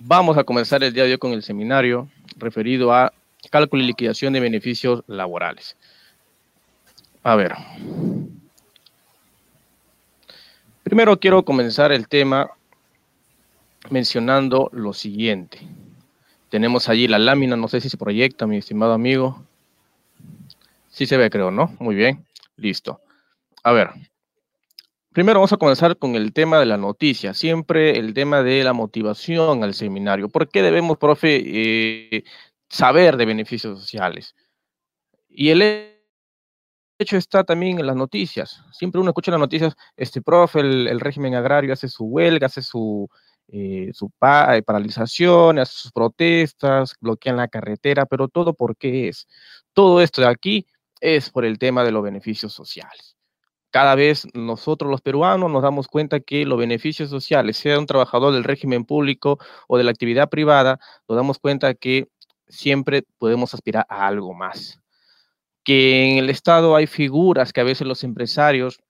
Vamos a comenzar el día de hoy con el seminario referido a cálculo y liquidación de beneficios laborales. A ver. Primero quiero comenzar el tema mencionando lo siguiente. Tenemos allí la lámina, no sé si se proyecta, mi estimado amigo. Sí se ve, creo, ¿no? Muy bien, listo. A ver, Primero vamos a comenzar con el tema de la noticia, siempre el tema de la motivación al seminario. ¿Por qué debemos, profe, eh, saber de beneficios sociales? Y el hecho está también en las noticias. Siempre uno escucha las noticias, este profe, el, régimen agrario hace su huelga, hace su, eh, su eh, paralización, hace sus protestas, bloquean la carretera, pero todo por qué es. Todo esto de aquí es por el tema de los beneficios sociales cada vez nosotros los peruanos nos damos cuenta que los beneficios sociales, sea un trabajador del régimen público o de la actividad privada, nos damos cuenta que siempre podemos aspirar a algo más. Que en el Estado hay figuras que a veces los empresarios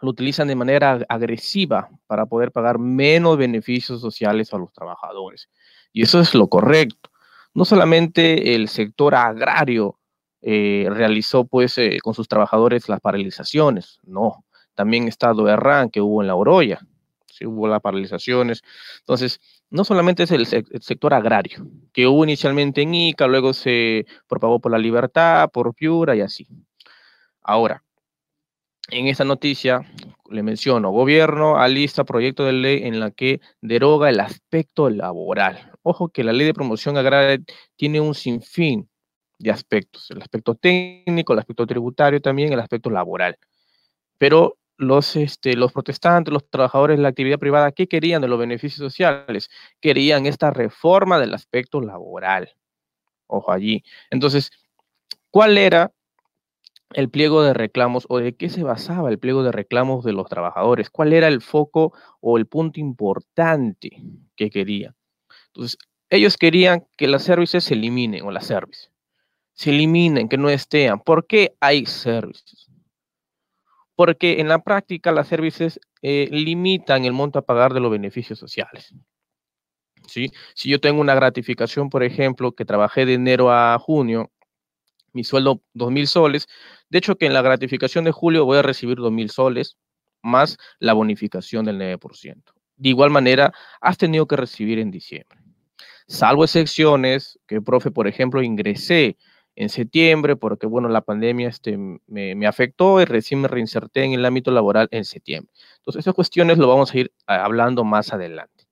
lo utilizan de manera agresiva para poder pagar menos beneficios sociales a los trabajadores. Y eso es lo correcto. No solamente el sector agrario eh, realizó pues eh, con sus trabajadores las paralizaciones, no, también está Doerran que hubo en la Oroya, sí hubo las paralizaciones, entonces no solamente es el, sector agrario, que hubo inicialmente en Ica, luego se propagó por la libertad, por Piura y así. Ahora, en esta noticia le menciono, gobierno alista proyecto de ley en la que deroga el aspecto laboral. Ojo que la ley de promoción agraria tiene un sinfín de aspectos, el aspecto técnico, el aspecto tributario también, el aspecto laboral. Pero los, este, los protestantes, los trabajadores de la actividad privada, ¿qué querían de los beneficios sociales? Querían esta reforma del aspecto laboral. Ojo allí. Entonces, ¿cuál era el pliego de reclamos o de qué se basaba el pliego de reclamos de los trabajadores? ¿Cuál era el foco o el punto importante que querían? Entonces, ellos querían que las services se eliminen o las services se eliminen, que no estén. ¿Por qué hay servicios? Porque en la práctica las servicios eh, limitan el monto a pagar de los beneficios sociales. ¿Sí? Si yo tengo una gratificación, por ejemplo, que trabajé de enero a junio, mi sueldo 2.000 soles, de hecho que en la gratificación de julio voy a recibir 2.000 soles más la bonificación del 9%. De igual manera, has tenido que recibir en diciembre. Salvo excepciones, que, profe, por ejemplo, ingresé en septiembre, porque bueno, la pandemia este, me, afectó y recién me reinserté en el ámbito laboral en septiembre. Entonces, esas cuestiones lo vamos a ir hablando más adelante.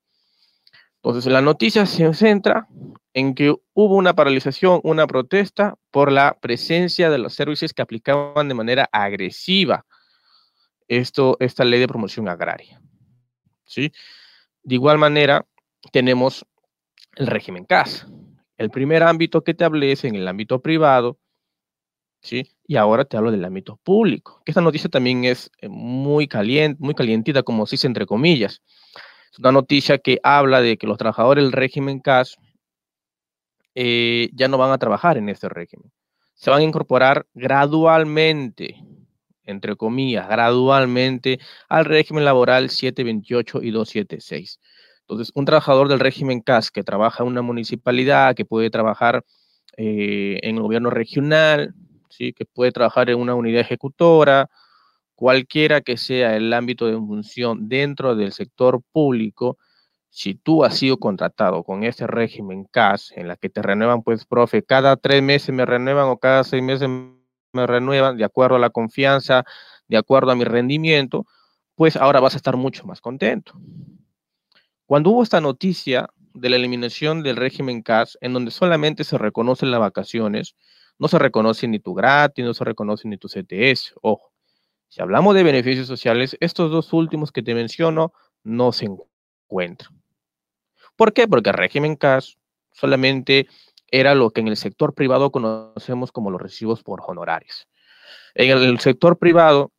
Entonces, la noticia se centra en que hubo una paralización, una protesta por la presencia de los servicios que aplicaban de manera agresiva esto, esta ley de promoción agraria. ¿sí? De igual manera, tenemos el régimen CAS, el primer ámbito que te hablé es en el ámbito privado, ¿sí? Y ahora te hablo del ámbito público, esta noticia también es eh, muy caliente, muy calientita, como se dice entre comillas. Es una noticia que habla de que los trabajadores del régimen CAS eh, ya no van a trabajar en este régimen. Se van a incorporar gradualmente, entre comillas, gradualmente al régimen laboral 728 y 276. Entonces, un trabajador del régimen CAS que trabaja en una municipalidad, que puede trabajar eh, en el gobierno regional, ¿sí? que puede trabajar en una unidad ejecutora, cualquiera que sea el ámbito de función dentro del sector público, si tú has sido contratado con este régimen CAS, en la que te renuevan, pues, profe, cada tres meses me renuevan o cada seis meses me renuevan, de acuerdo a la confianza, de acuerdo a mi rendimiento, pues ahora vas a estar mucho más contento. Cuando hubo esta noticia de la eliminación del régimen CAS, en donde solamente se reconocen las vacaciones, no se reconoce ni tu gratis, no se reconoce ni tu CTS. Ojo, si hablamos de beneficios sociales, estos dos últimos que te menciono no se encuentran. ¿Por qué? Porque el régimen CAS solamente era lo que en el sector privado conocemos como los recibos por honorarios. En el sector privado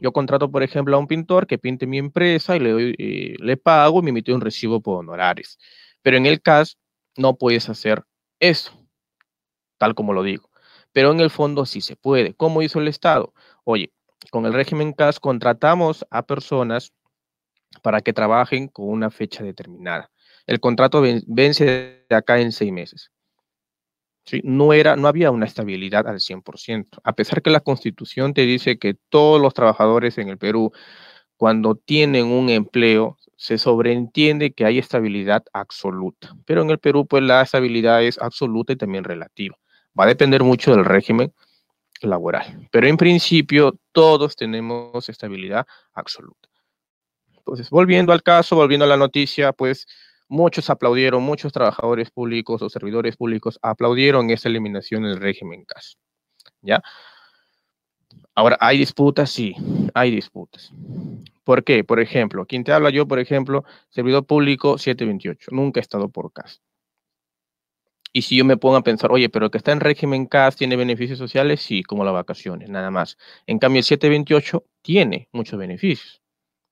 yo contrato, por ejemplo, a un pintor que pinte mi empresa y le, eh, le pago y me emite un recibo por honorarios. Pero en el CAS no puedes hacer eso, tal como lo digo. Pero en el fondo sí se puede. ¿Cómo hizo el Estado? Oye, con el régimen CAS contratamos a personas para que trabajen con una fecha determinada. el contrato vence de acá en seis meses. No, era, no había una estabilidad al 100%, a pesar que la constitución te dice que todos los trabajadores en el Perú, cuando tienen un empleo, se sobreentiende que hay estabilidad absoluta, pero en el Perú pues la estabilidad es absoluta y también relativa. Va a depender mucho del régimen laboral, pero en principio todos tenemos estabilidad absoluta. Entonces, volviendo al caso, volviendo a la noticia, pues muchos aplaudieron, muchos trabajadores públicos o servidores públicos aplaudieron esa eliminación del régimen CAS. ¿Ya? Ahora, ¿hay disputas? Sí, hay disputas. ¿Por qué? Por ejemplo, quien te habla yo, por ejemplo, servidor público 728, nunca he estado por CAS. Y si yo me pongo a pensar, oye, pero el que está en régimen CAS tiene beneficios sociales, sí, como las vacaciones, nada más. En cambio, el 728 tiene muchos beneficios,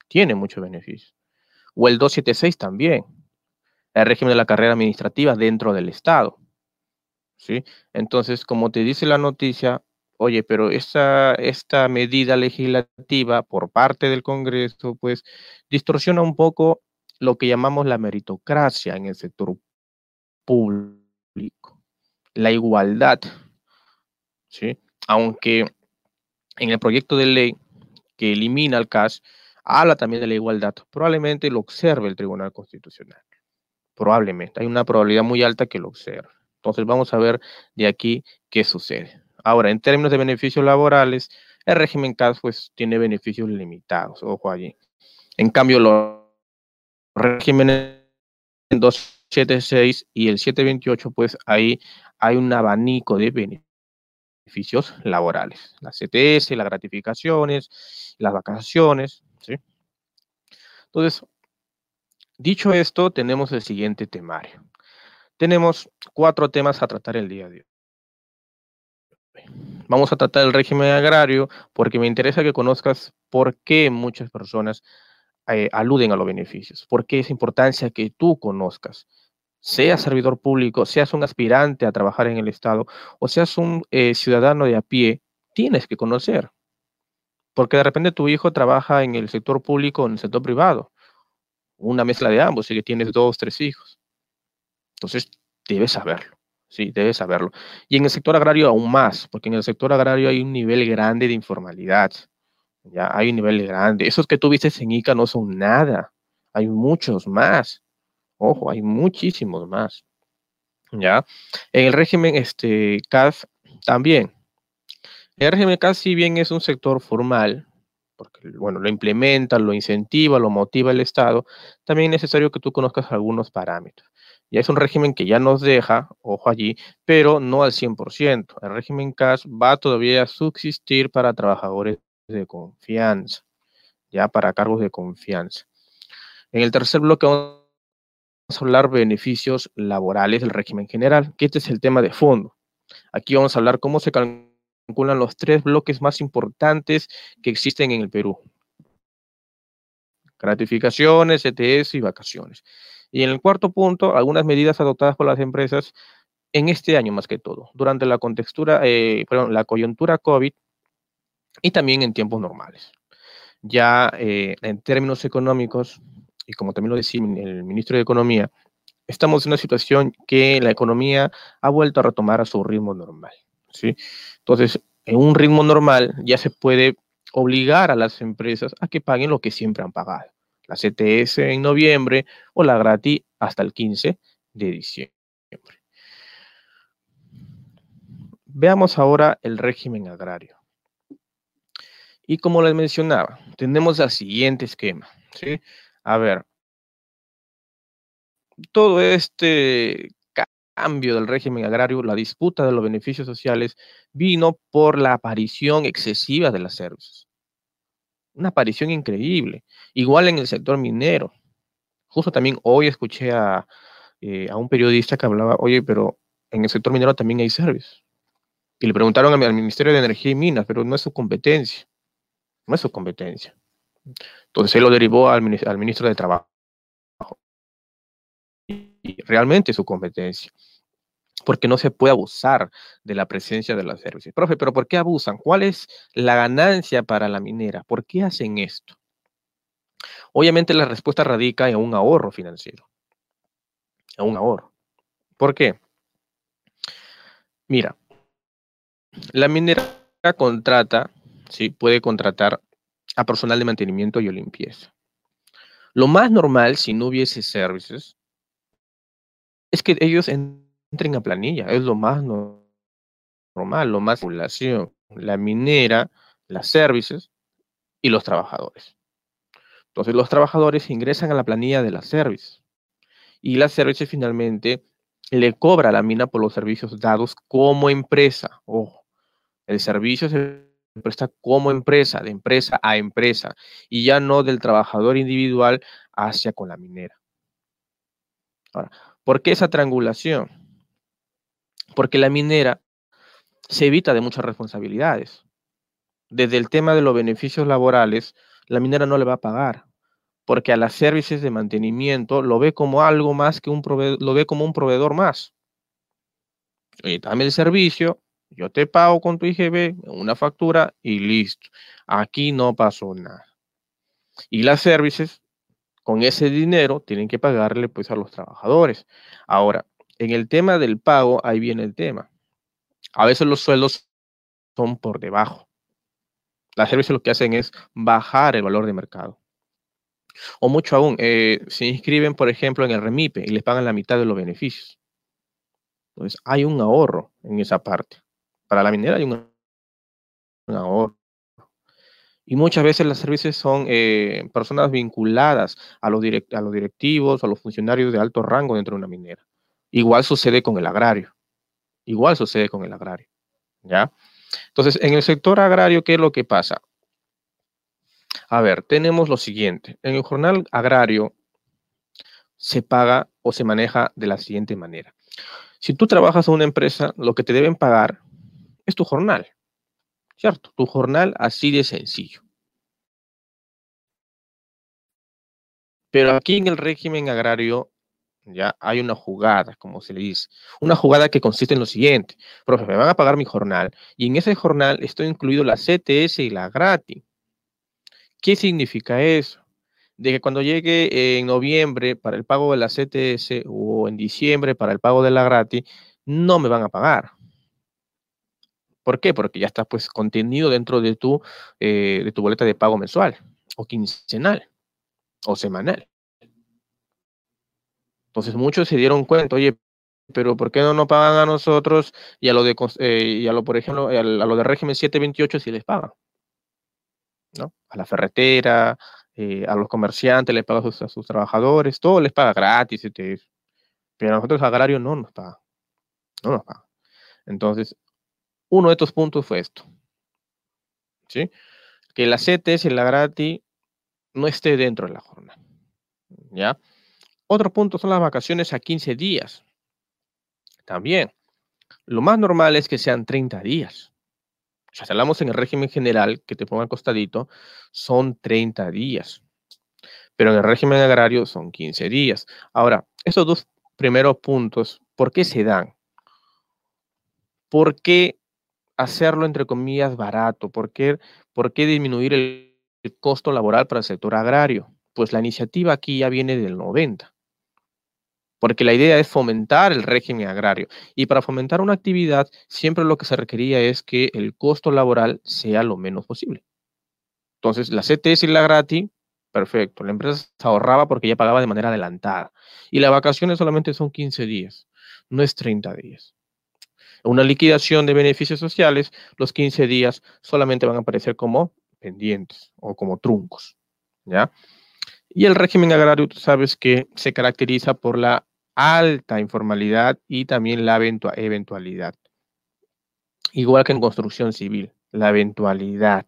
tiene muchos beneficios. O el 276 también, el régimen de la carrera administrativa dentro del Estado. ¿sí? Entonces, como te dice la noticia, oye, pero esta, esta medida legislativa por parte del Congreso, pues, distorsiona un poco lo que llamamos la meritocracia en el sector público, la igualdad, ¿sí? Aunque en el proyecto de ley que elimina el CAS, habla también de la igualdad, probablemente lo observe el Tribunal Constitucional, probablemente, hay una probabilidad muy alta que lo observe. Entonces vamos a ver de aquí qué sucede. Ahora, en términos de beneficios laborales, el régimen CAS pues tiene beneficios limitados, ojo allí. En cambio, los regímenes 276 y el 728, pues ahí hay un abanico de beneficios laborales. La CTS, las gratificaciones, las vacaciones, ¿sí? Entonces, dicho esto, tenemos el siguiente temario. Tenemos cuatro temas a tratar el día de hoy. Vamos a tratar el régimen agrario porque me interesa que conozcas por qué muchas personas eh, aluden a los beneficios, por qué es importancia que tú conozcas, seas servidor público, seas un aspirante a trabajar en el Estado o seas un eh, ciudadano de a pie, tienes que conocer. Porque de repente tu hijo trabaja en el sector público o en el sector privado, una mezcla de ambos, y que tienes dos, tres hijos. Entonces, debes saberlo. Sí, debes saberlo. Y en el sector agrario aún más, porque en el sector agrario hay un nivel grande de informalidad. Ya hay un nivel grande. Esos que tú viste en ICA no son nada. Hay muchos más. Ojo, hay muchísimos más. ¿Ya? En el régimen este, CAF también. El régimen CAF, si bien es un sector formal, porque bueno, lo implementa, lo incentiva, lo motiva el Estado, también es necesario que tú conozcas algunos parámetros. Ya es un régimen que ya nos deja, ojo allí, pero no al 100%. El régimen CAS va todavía a subsistir para trabajadores de confianza, ya para cargos de confianza. En el tercer bloque vamos a hablar beneficios laborales del régimen general, que este es el tema de fondo. Aquí vamos a hablar cómo se calculan los tres bloques más importantes que existen en el Perú. Gratificaciones, ETS y vacaciones. Y en el cuarto punto, algunas medidas adoptadas por las empresas en este año más que todo, durante la contextura, eh, perdón, la coyuntura COVID y también en tiempos normales. Ya eh, en términos económicos, y como también lo decía el ministro de Economía, estamos en una situación que la economía ha vuelto a retomar a su ritmo normal. Entonces, en un ritmo normal ya se puede obligar a las empresas a que paguen lo que siempre han pagado la CTS en noviembre o la gratis hasta el 15 de diciembre. Veamos ahora el régimen agrario. Y como les mencionaba, tenemos el siguiente esquema. ¿sí? A ver, todo este cambio del régimen agrario, la disputa de los beneficios sociales, vino por la aparición excesiva de las servicios una aparición increíble. Igual en el sector minero. Justo también hoy escuché a, eh, un periodista que hablaba, oye, pero en el sector minero también hay servicios. Y le preguntaron al Ministerio de Energía y Minas, pero no es su competencia. No es su competencia. Entonces él lo derivó al ministro de Trabajo. Realmente su competencia porque no se puede abusar de la presencia de los servicios. Profe, pero ¿por qué abusan? ¿Cuál es la ganancia para la minera? ¿Por qué hacen esto? Obviamente la respuesta radica en un ahorro financiero. a un ahorro. ¿Por qué? Mira, la minera contrata, sí, puede contratar a personal de mantenimiento y limpieza. Lo más normal, si no hubiese services, es que ellos entren a planilla. Es lo más normal, lo más población. La minera, las services y los trabajadores. Entonces, los trabajadores ingresan a la planilla de las services. Y las services finalmente le cobra a la mina por los servicios dados como empresa. Ojo, el servicio se presta como empresa, de empresa a empresa, y ya no del trabajador individual hacia con la minera. Ahora, ¿por qué esa triangulación? Porque la minera se evita de muchas responsabilidades. Desde el tema de los beneficios laborales, la minera no le va a pagar, porque a las servicios de mantenimiento lo ve como algo más que un proveedor, lo ve como un proveedor más. Y dame el servicio, yo te pago con tu IGB una factura y listo. Aquí no pasó nada. Y las servicios, con ese dinero, tienen que pagarle pues a los trabajadores. Ahora, en el tema del pago, ahí viene el tema. A veces los sueldos son por debajo. Las servicios lo que hacen es bajar el valor de mercado. O mucho aún, eh, se inscriben, por ejemplo, en el REMIPE y les pagan la mitad de los beneficios. Entonces, hay un ahorro en esa parte. Para la minera hay un, ahorro. Y muchas veces las servicios son eh, personas vinculadas a los, a los directivos a los funcionarios de alto rango dentro de una minera. Igual sucede con el agrario. Igual sucede con el agrario. ¿Ya? Entonces, en el sector agrario, ¿qué es lo que pasa? A ver, tenemos lo siguiente. En el jornal agrario se paga o se maneja de la siguiente manera. Si tú trabajas en una empresa, lo que te deben pagar es tu jornal, ¿cierto? Tu jornal así de sencillo. Pero aquí en el régimen agrario ya hay una jugada, como se le dice. Una jugada que consiste en lo siguiente. Profe, me van a pagar mi jornal y en ese jornal estoy incluido la CTS y la gratis. ¿Qué significa eso? De que cuando llegue en noviembre para el pago de la CTS o en diciembre para el pago de la gratis, no me van a pagar. ¿Por qué? Porque ya está pues contenido dentro de tu, eh, de tu boleta de pago mensual o quincenal o semanal. Entonces muchos se dieron cuenta, oye, pero ¿por qué no nos pagan a nosotros y a lo de, eh, y a lo, por ejemplo, a lo de régimen 728 si les pagan? A la ferretera, eh, a los comerciantes les paga a sus, trabajadores, todo les paga gratis, pero a nosotros agrarios no nos paga. No nos paga. Entonces, uno de estos puntos fue esto. ¿Sí? Que la CTS y la gratis no esté dentro de la jornada. ¿Ya? Otro punto son las vacaciones a 15 días. También, lo más normal es que sean 30 días si hablamos en el régimen general, que te ponga al costadito, son 30 días. Pero en el régimen agrario son 15 días. Ahora, estos dos primeros puntos, ¿por qué se dan? ¿Por qué hacerlo, entre comillas, barato? ¿Por qué, por qué disminuir el, el costo laboral para el sector agrario? Pues la iniciativa aquí ya viene del 90 porque la idea es fomentar el régimen agrario. Y para fomentar una actividad, siempre lo que se requería es que el costo laboral sea lo menos posible. Entonces, la CTS y la gratis, perfecto. La empresa se ahorraba porque ya pagaba de manera adelantada. Y las vacaciones solamente son 15 días, no es 30 días. Una liquidación de beneficios sociales, los 15 días solamente van a aparecer como pendientes o como truncos. ¿Ya? Y el régimen agrario, tú sabes que se caracteriza por la alta informalidad y también la eventualidad. Igual que en construcción civil, la eventualidad.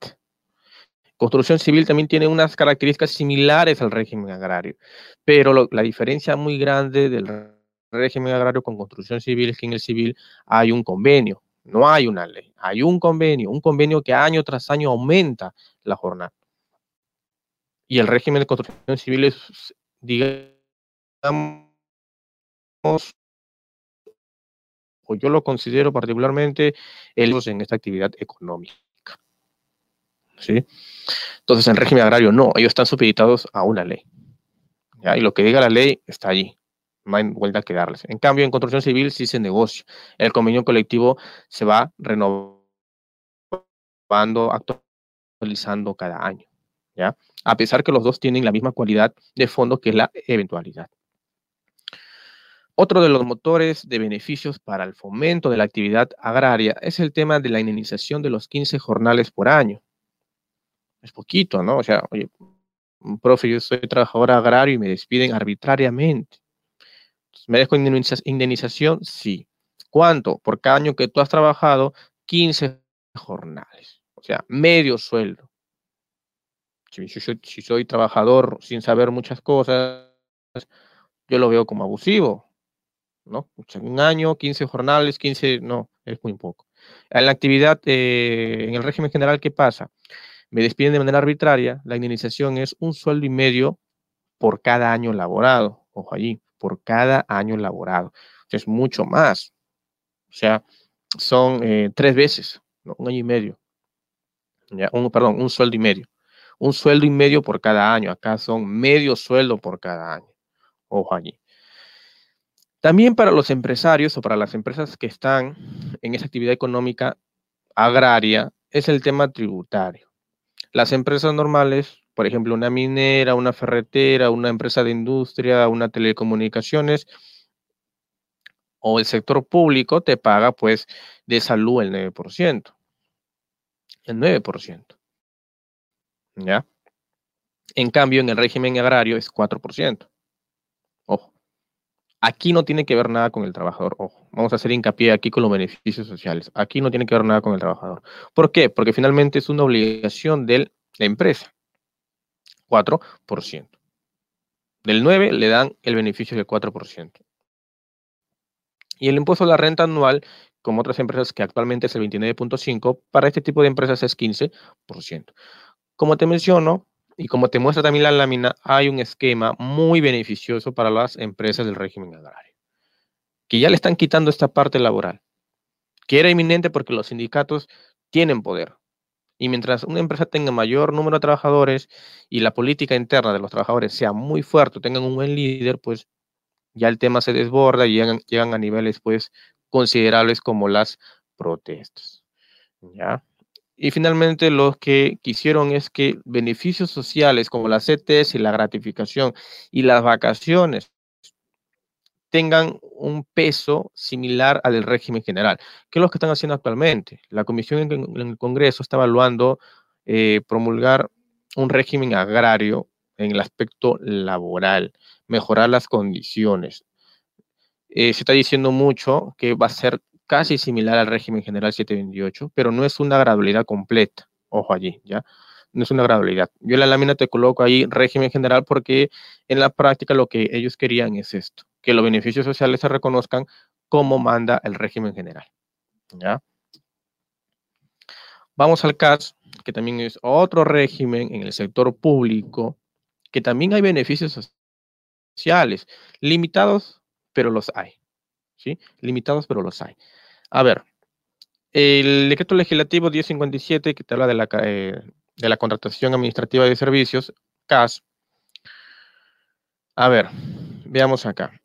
Construcción civil también tiene unas características similares al régimen agrario, pero la diferencia muy grande del régimen agrario con construcción civil es que en el civil hay un convenio, no hay una ley, hay un convenio, un convenio que año tras año aumenta la jornada y el régimen de construcción civil es, digamos, o yo lo considero particularmente el en esta actividad económica. ¿Sí? Entonces, en régimen agrario no, ellos están supeditados a una ley. Y lo que diga la ley está allí. No hay vuelta que darles. En cambio, en construcción civil sí se negocia. El convenio colectivo se va renovando, actualizando cada año. ¿ya? A pesar que los dos tienen la misma cualidad de fondo que es la eventualidad. Otro de los motores de beneficios para el fomento de la actividad agraria es el tema de la indemnización de los 15 jornales por año. Es poquito, ¿no? O sea, oye, profe, yo soy trabajador agrario y me despiden arbitrariamente. ¿Merezco indemnización? Sí. ¿Cuánto? Por cada año que tú has trabajado, 15 jornales. O sea, medio sueldo. Si, soy trabajador sin saber muchas cosas, yo lo veo como abusivo. ¿no? Un año, 15 jornales, 15, no, es muy poco. En la actividad, eh, en el régimen general, ¿qué pasa? Me despiden de manera arbitraria, la indemnización es un sueldo y medio por cada año laborado. Ojo allí, por cada año laborado. Es mucho más. O sea, son eh, tres veces, un año y medio. Un, perdón, un sueldo y medio. Un sueldo y medio por cada año. Acá son medio sueldo por cada año. Ojo allí. También para los empresarios o para las empresas que están en esa actividad económica agraria es el tema tributario. Las empresas normales, por ejemplo, una minera, una ferretera, una empresa de industria, una telecomunicaciones o el sector público te paga pues de salud el 9%. El 9%. ¿Ya? En cambio, en el régimen agrario es 4%. Ojo. Aquí no tiene que ver nada con el trabajador. Ojo, vamos a hacer hincapié aquí con los beneficios sociales. Aquí no tiene que ver nada con el trabajador. ¿Por qué? Porque finalmente es una obligación de la empresa. 4%. Del 9 le dan el beneficio del 4%. Y el impuesto a la renta anual, como otras empresas que actualmente es el 29.5, para este tipo de empresas es 15%. Como te menciono, y como te muestra también la lámina, hay un esquema muy beneficioso para las empresas del régimen agrario, que ya le están quitando esta parte laboral, que era inminente porque los sindicatos tienen poder. Y mientras una empresa tenga mayor número de trabajadores y la política interna de los trabajadores sea muy fuerte, tengan un buen líder, pues ya el tema se desborda y llegan, a niveles pues considerables como las protestas. ¿Ya? Y finalmente lo que quisieron es que beneficios sociales como las CTS y la gratificación y las vacaciones tengan un peso similar al del régimen general, que es lo que están haciendo actualmente. La comisión en, el Congreso está evaluando eh, promulgar un régimen agrario en el aspecto laboral, mejorar las condiciones. Eh, se está diciendo mucho que va a ser casi similar al régimen general 728, pero no es una gradualidad completa. Ojo allí, ¿ya? No es una gradualidad. Yo en la lámina te coloco ahí régimen general porque en la práctica lo que ellos querían es esto, que los beneficios sociales se reconozcan como manda el régimen general. ¿Ya? Vamos al CAS, que también es otro régimen en el sector público, que también hay beneficios sociales, limitados, pero los hay. ¿Sí? Limitados, pero los hay. A ver, el decreto legislativo 1057 que te habla de la, eh, de la contratación administrativa de servicios, CAS. A ver, veamos acá.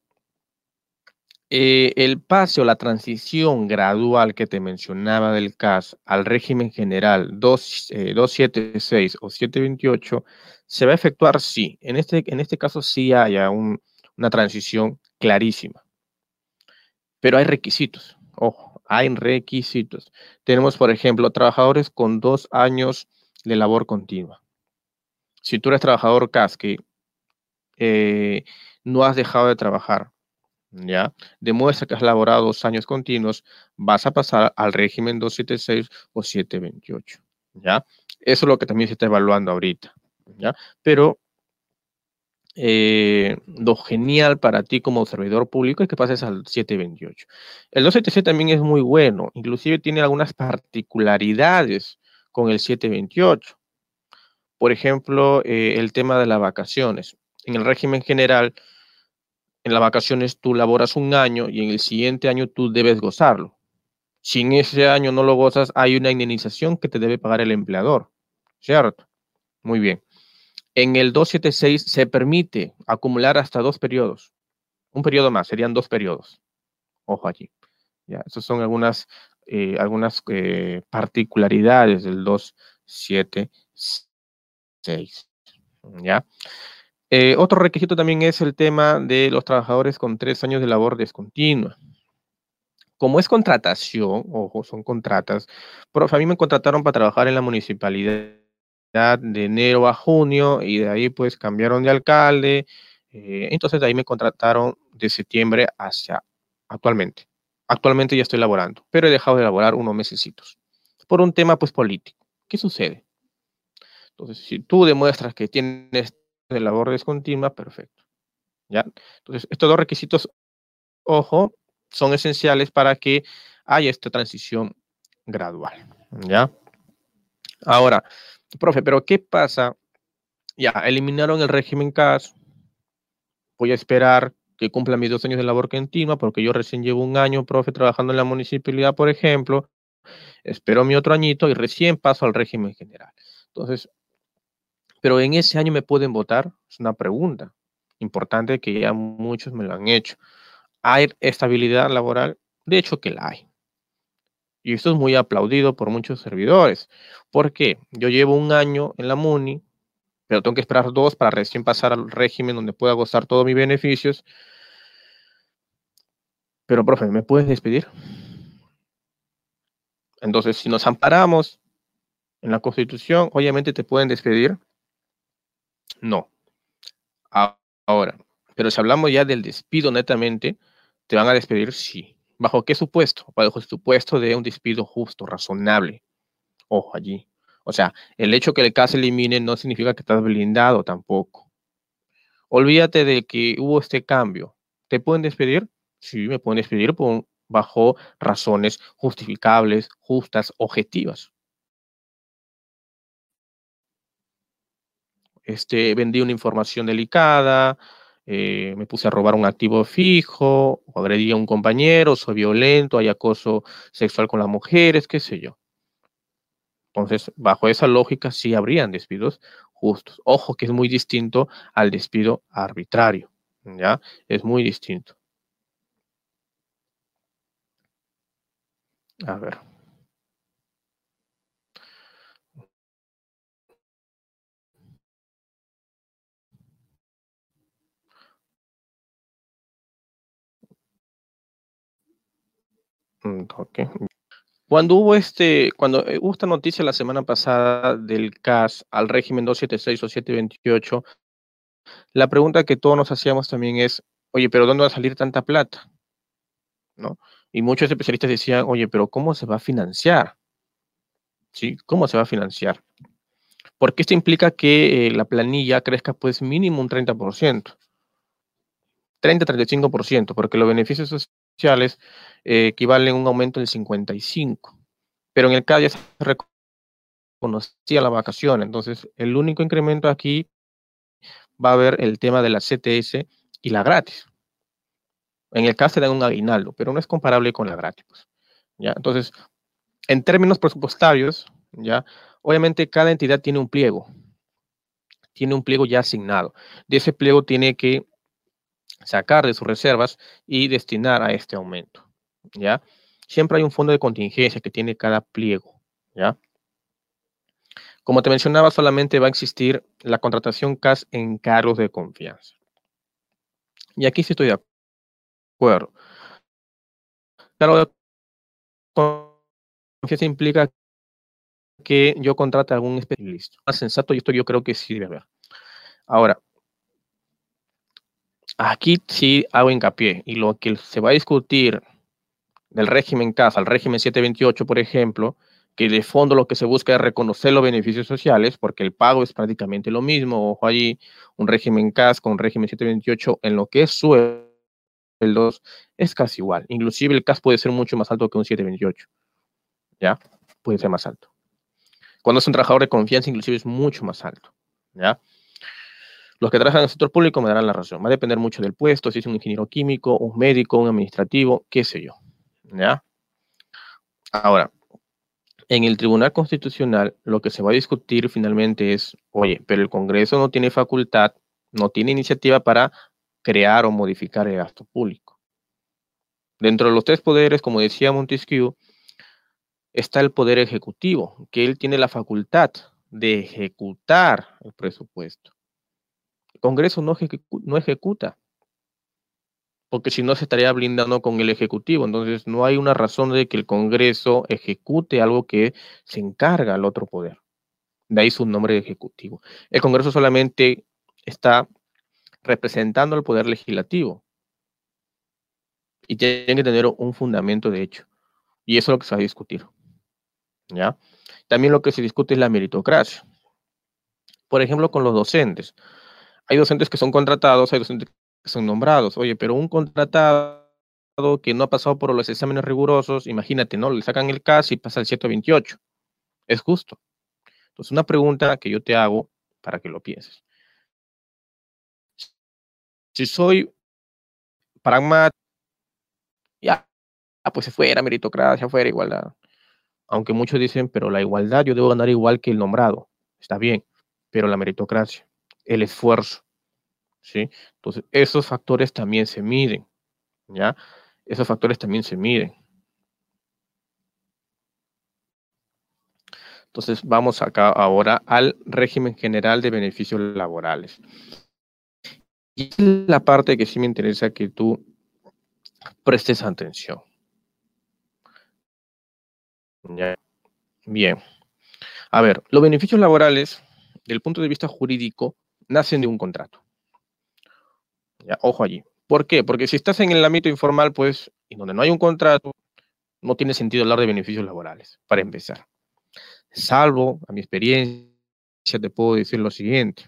Eh, el pase o la transición gradual que te mencionaba del CAS al régimen general 276 eh, o 728 se va a efectuar sí. En este, en este caso sí haya una transición clarísima. Pero hay requisitos. Ojo, hay requisitos. Tenemos, por ejemplo, trabajadores con dos años de labor continua. Si tú eres trabajador CAS que eh, no has dejado de trabajar, ¿ya? Demuestra que has laborado dos años continuos, vas a pasar al régimen 276 o 728, ¿ya? Eso es lo que también se está evaluando ahorita, ¿ya? Pero eh, lo genial para ti como servidor público es que pases al 728. El 277 también es muy bueno, inclusive tiene algunas particularidades con el 728. Por ejemplo, eh, el tema de las vacaciones. En el régimen general, en las vacaciones tú laboras un año y en el siguiente año tú debes gozarlo. Si en ese año no lo gozas, hay una indemnización que te debe pagar el empleador. ¿Cierto? Muy bien. En el 276 se permite acumular hasta dos periodos. Un periodo más, serían dos periodos. Ojo allí. Ya, esas son algunas, eh, algunas eh, particularidades del 276. ¿Ya? Eh, otro requisito también es el tema de los trabajadores con tres años de labor descontinua. Como es contratación, ojo, son contratas, profe, a mí me contrataron para trabajar en la municipalidad de enero a junio y de ahí pues cambiaron de alcalde, eh, entonces de ahí me contrataron de septiembre hacia actualmente. Actualmente ya estoy laborando, pero he dejado de laborar unos mesecitos por un tema pues político. ¿Qué sucede? Entonces, si tú demuestras que tienes de labor descontinua, perfecto. ¿Ya? Entonces, estos dos requisitos, ojo, son esenciales para que haya esta transición gradual. ¿Ya? Ahora, profe, pero ¿qué pasa? Ya, eliminaron el régimen CAS. Voy a esperar que cumpla mis dos años de labor continua, porque yo recién llevo un año, profe, trabajando en la municipalidad, por ejemplo. Espero mi otro añito y recién paso al régimen general. Entonces, pero en ese año me pueden votar, es una pregunta importante que ya muchos me lo han hecho. ¿Hay estabilidad laboral? De hecho que la hay. Y esto es muy aplaudido por muchos servidores. porque Yo llevo un año en la MUNI, pero tengo que esperar dos para recién pasar al régimen donde pueda gozar todos mis beneficios. Pero, profe, ¿me puedes despedir? Entonces, si nos amparamos en la Constitución, obviamente te pueden despedir, no. Ahora, pero si hablamos ya del despido netamente, ¿te van a despedir? Sí. ¿Bajo qué supuesto? Bajo el supuesto de un despido justo, razonable. Ojo allí. O sea, el hecho que el caso elimine no significa que estás blindado tampoco. Olvídate de que hubo este cambio. ¿Te pueden despedir? Sí, me pueden despedir bajo razones justificables, justas, objetivas. Este, vendí una información delicada, eh, me puse a robar un activo fijo, o agredí a un compañero, soy violento, hay acoso sexual con las mujeres, qué sé yo. Entonces, bajo esa lógica sí habrían despidos justos. Ojo que es muy distinto al despido arbitrario, ¿ya? Es muy distinto. A ver. Mm, cuando hubo este, cuando eh, hubo esta noticia la semana pasada del CAS al régimen 276 o 728, la pregunta que todos nos hacíamos también es, oye, pero ¿dónde va a salir tanta plata? ¿No? Y muchos especialistas decían, oye, pero ¿cómo se va a financiar? ¿Sí? ¿Cómo se va a financiar? Porque esto implica que eh, la planilla crezca pues mínimo un 30%. 30-35%, porque los beneficios sociales eh, equivalen a un aumento del 55%. Pero en el caso ya se reconocía la vacación, entonces el único incremento aquí va a haber el tema de la CTS y la gratis. En el caso se dan un aguinaldo, pero no es comparable con la gratis. Pues, ¿ya? Entonces, en términos presupuestarios, ¿ya? obviamente cada entidad tiene un pliego, tiene un pliego ya asignado. De ese pliego tiene que sacar de sus reservas y destinar a este aumento, ¿ya? Siempre hay un fondo de contingencia que tiene cada pliego, ¿ya? Como te mencionaba, solamente va a existir la contratación CAS en cargos de confianza. Y aquí sí estoy de acuerdo. Cargo de confianza implica que yo contrate a algún especialista. Más sensato, y esto yo creo que sí haber. Ahora, Aquí sí hago hincapié y lo que se va a discutir del régimen CAS al régimen 728, por ejemplo, que de fondo lo que se busca es reconocer los beneficios sociales, porque el pago es prácticamente lo mismo. Ojo allí, un régimen CAS con un régimen 728 en lo que es sueldos es casi igual. Inclusive el CAS puede ser mucho más alto que un 728. ¿Ya? Puede ser más alto. Cuando es un trabajador de confianza, inclusive es mucho más alto. ¿Ya? Los que trabajan en el sector público me darán la razón. Va a depender mucho del puesto, si es un ingeniero químico, un médico, un administrativo, qué sé yo. ¿Ya? Ahora, en el Tribunal Constitucional lo que se va a discutir finalmente es, oye, pero el Congreso no tiene facultad, no tiene iniciativa para crear o modificar el gasto público. Dentro de los tres poderes, como decía Montesquieu, está el poder ejecutivo, que él tiene la facultad de ejecutar el presupuesto. Congreso no, no ejecuta, porque si no se estaría blindando con el Ejecutivo. Entonces no hay una razón de que el Congreso ejecute algo que se encarga al otro poder. De ahí su nombre de Ejecutivo. El Congreso solamente está representando al poder legislativo y tiene que tener un fundamento de hecho. Y eso es lo que se va a discutir. ¿Ya? También lo que se discute es la meritocracia. Por ejemplo, con los docentes. Hay docentes que son contratados, hay docentes son nombrados. Oye, pero un contratado que no ha pasado por los exámenes rigurosos, imagínate, ¿no? Le sacan el CAS y pasa el 128. ¿Es justo? Entonces, una pregunta que yo te hago para que lo pienses. Si soy pragmático, ya, pues se fuera meritocracia, fuera igualdad. Aunque muchos dicen, pero la igualdad yo debo ganar igual que el nombrado. Está bien, pero la meritocracia, el esfuerzo, ¿sí? Entonces, esos factores también se miden, ¿ya? Esos factores también se miden. Entonces, vamos acá ahora al régimen general de beneficios laborales. Y es la parte que sí me interesa que tú prestes atención. ¿Ya? Bien. A ver, los beneficios laborales, del punto de vista jurídico, nacen de un contrato. Ojo allí. ¿Por qué? Porque si estás en el ámbito informal, pues, y donde no hay un contrato, no tiene sentido hablar de beneficios laborales, para empezar. Salvo, a mi experiencia, te puedo decir lo siguiente.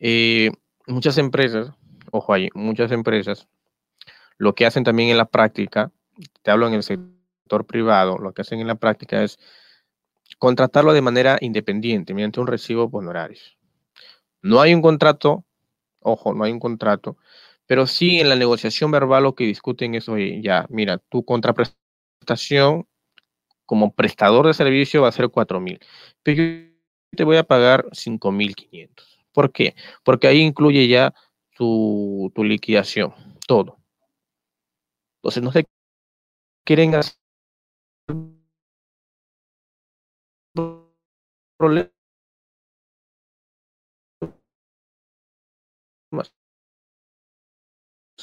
Eh, muchas empresas, ojo ahí, muchas empresas, lo que hacen también en la práctica, te hablo en el sector privado, lo que hacen en la práctica es contratarlo de manera independiente, mediante un recibo por honorarios. No hay un contrato Ojo, no hay un contrato. Pero sí en la negociación verbal lo que discuten es, oye, ya, mira, tu contraprestación como prestador de servicio va a ser 4 mil. Pero yo te voy a pagar 5 mil 500. ¿Por qué? Porque ahí incluye ya tu, tu liquidación, todo. Entonces no se quieren hacer problemas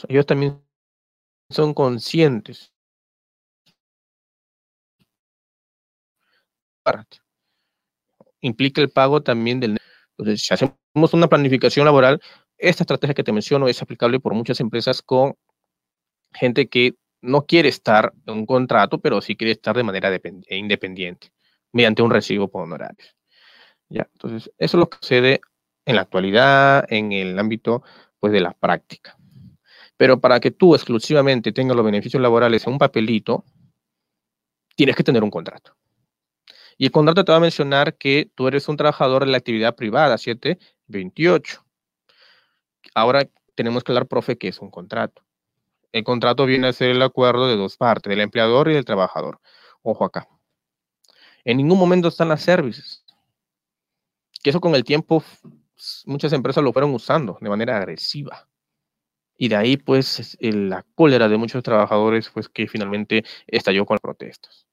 Ellos también son conscientes. Implica el pago también del... Entonces, si hacemos una planificación laboral, esta estrategia que te menciono es aplicable por muchas empresas con gente que no quiere estar en un contrato, pero sí quiere estar de manera independiente, mediante un recibo por honorarios. ¿Ya? Entonces, eso es lo que sucede en la actualidad, en el ámbito pues, de la práctica. Pero para que tú exclusivamente tengas los beneficios laborales en un papelito, tienes que tener un contrato. Y el contrato te va a mencionar que tú eres un trabajador de la actividad privada, 728. Ahora tenemos que hablar, profe, que es un contrato. El contrato viene a ser el acuerdo de dos partes, del empleador y del trabajador. Ojo acá. En ningún momento están las services. Que eso con el tiempo muchas empresas lo fueron usando de manera agresiva. Y de ahí, pues, la cólera de muchos trabajadores, pues, que finalmente estalló con las protestas.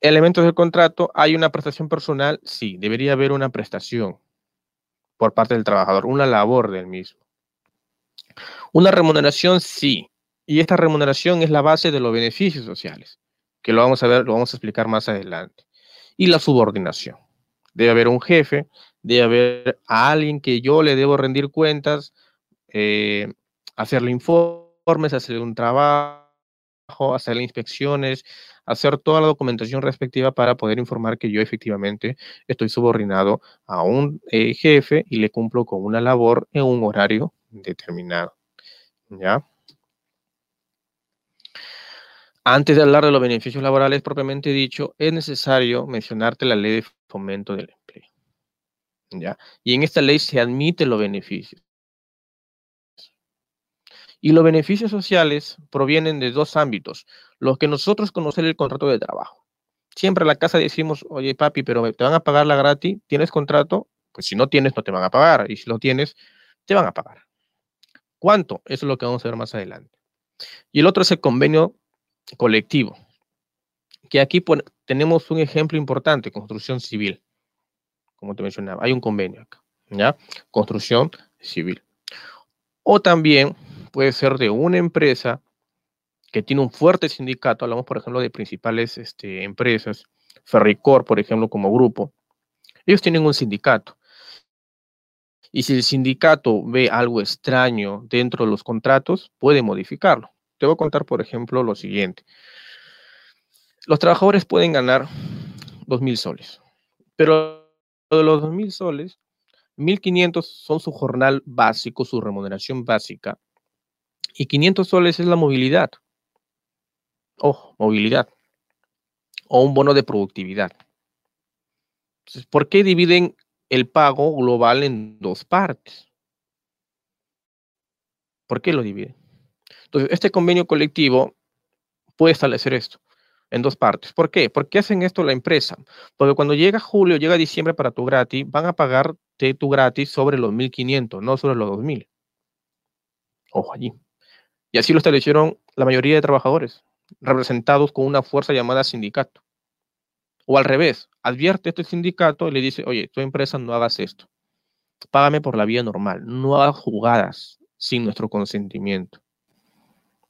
Elementos del contrato, ¿hay una prestación personal? Sí, debería haber una prestación por parte del trabajador, una labor del mismo. Una remuneración, sí. Y esta remuneración es la base de los beneficios sociales, que lo vamos a ver, lo vamos a explicar más adelante. Y la subordinación. Debe haber un jefe, debe haber a alguien que yo le debo rendir cuentas, eh, hacerle informes, hacerle un trabajo, hacerle inspecciones, hacer toda la documentación respectiva para poder informar que yo efectivamente estoy subordinado a un eh, jefe y le cumplo con una labor en un horario determinado. ¿Ya? Antes de hablar de los beneficios laborales propiamente dicho, es necesario mencionarte la ley de fomento del. ¿Ya? Y en esta ley se admiten los beneficios. Y los beneficios sociales provienen de dos ámbitos. Los que nosotros conocemos el contrato de trabajo. Siempre en la casa decimos, oye papi, pero te van a pagar la gratis, ¿tienes contrato? Pues si no tienes, no te van a pagar. Y si lo tienes, te van a pagar. ¿Cuánto? Eso es lo que vamos a ver más adelante. Y el otro es el convenio colectivo, que aquí tenemos un ejemplo importante, construcción civil. Como te mencionaba, hay un convenio acá, ¿ya? Construcción civil. O también puede ser de una empresa que tiene un fuerte sindicato, hablamos por ejemplo de principales este, empresas, Ferricor, por ejemplo, como grupo, ellos tienen un sindicato. Y si el sindicato ve algo extraño dentro de los contratos, puede modificarlo. Te voy a contar, por ejemplo, lo siguiente. Los trabajadores pueden ganar 2.000 soles, pero de los 2.000 soles, 1.500 son su jornal básico, su remuneración básica, y 500 soles es la movilidad. Ojo, movilidad. O un bono de productividad. Entonces, ¿por qué dividen el pago global en dos partes? ¿Por qué lo dividen? Entonces, este convenio colectivo puede establecer esto en dos partes. ¿Por qué? ¿Por qué hacen esto la empresa? Porque cuando llega julio, llega diciembre para tu gratis, van a pagarte tu gratis sobre los 1.500, no sobre los 2.000. Ojo allí. Y así lo establecieron la mayoría de trabajadores, representados con una fuerza llamada sindicato. O al revés, advierte este sindicato y le dice, oye, tu empresa no hagas esto. Págame por la vía normal. No hagas jugadas sin nuestro consentimiento.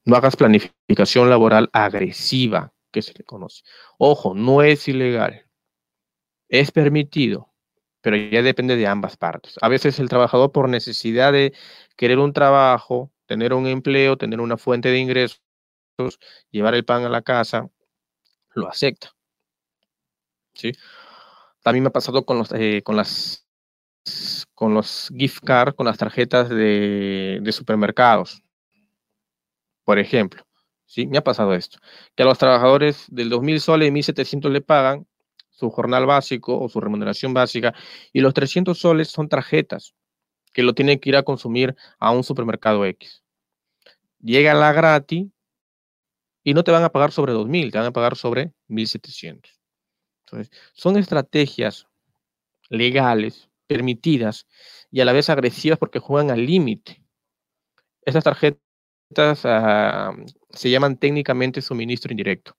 No hagas planificación laboral agresiva, que se le conoce. Ojo, no es ilegal. Es permitido, pero ya depende de ambas partes. A veces el trabajador por necesidad de querer un trabajo tener un empleo, tener una fuente de ingresos, llevar el pan a la casa, lo acepta. ¿Sí? También me ha pasado con los, eh, con las con los gift cards, con las tarjetas de, de, supermercados. Por ejemplo, ¿sí? Me ha pasado esto. Que a los trabajadores del 2.000 soles y 1.700 le pagan su jornal básico o su remuneración básica y los 300 soles son tarjetas que lo tienen que ir a consumir a un supermercado X. Llega la gratis y no te van a pagar sobre 2.000, te van a pagar sobre 1.700. Entonces, son estrategias legales, permitidas y a la vez agresivas porque juegan al límite. Estas tarjetas uh, se llaman técnicamente suministro indirecto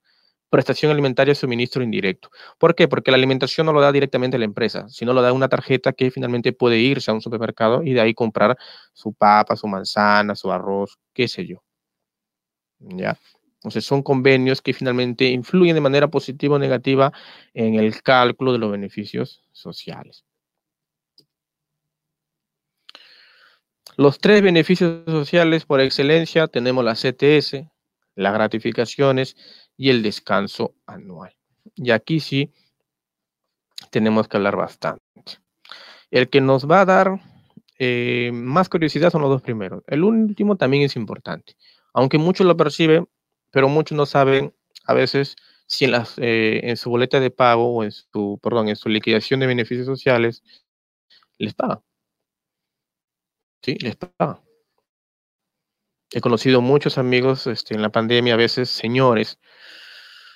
prestación alimentaria suministro indirecto. ¿Por qué? Porque la alimentación no lo da directamente la empresa, sino lo da una tarjeta que finalmente puede irse a un supermercado y de ahí comprar su papa, su manzana, su arroz, qué sé yo. ¿Ya? Entonces son convenios que finalmente influyen de manera positiva o negativa en el cálculo de los beneficios sociales. Los tres beneficios sociales por excelencia tenemos la CTS, las gratificaciones y el descanso anual. Y aquí sí tenemos que hablar bastante. El que nos va a dar eh, más curiosidad son los dos primeros. El último también es importante, aunque muchos lo perciben, pero muchos no saben a veces si eh, en su boleta de pago o en su, perdón, en su liquidación de beneficios sociales les pagan. Sí, les pagan. He conocido muchos amigos este, en la pandemia, a veces señores,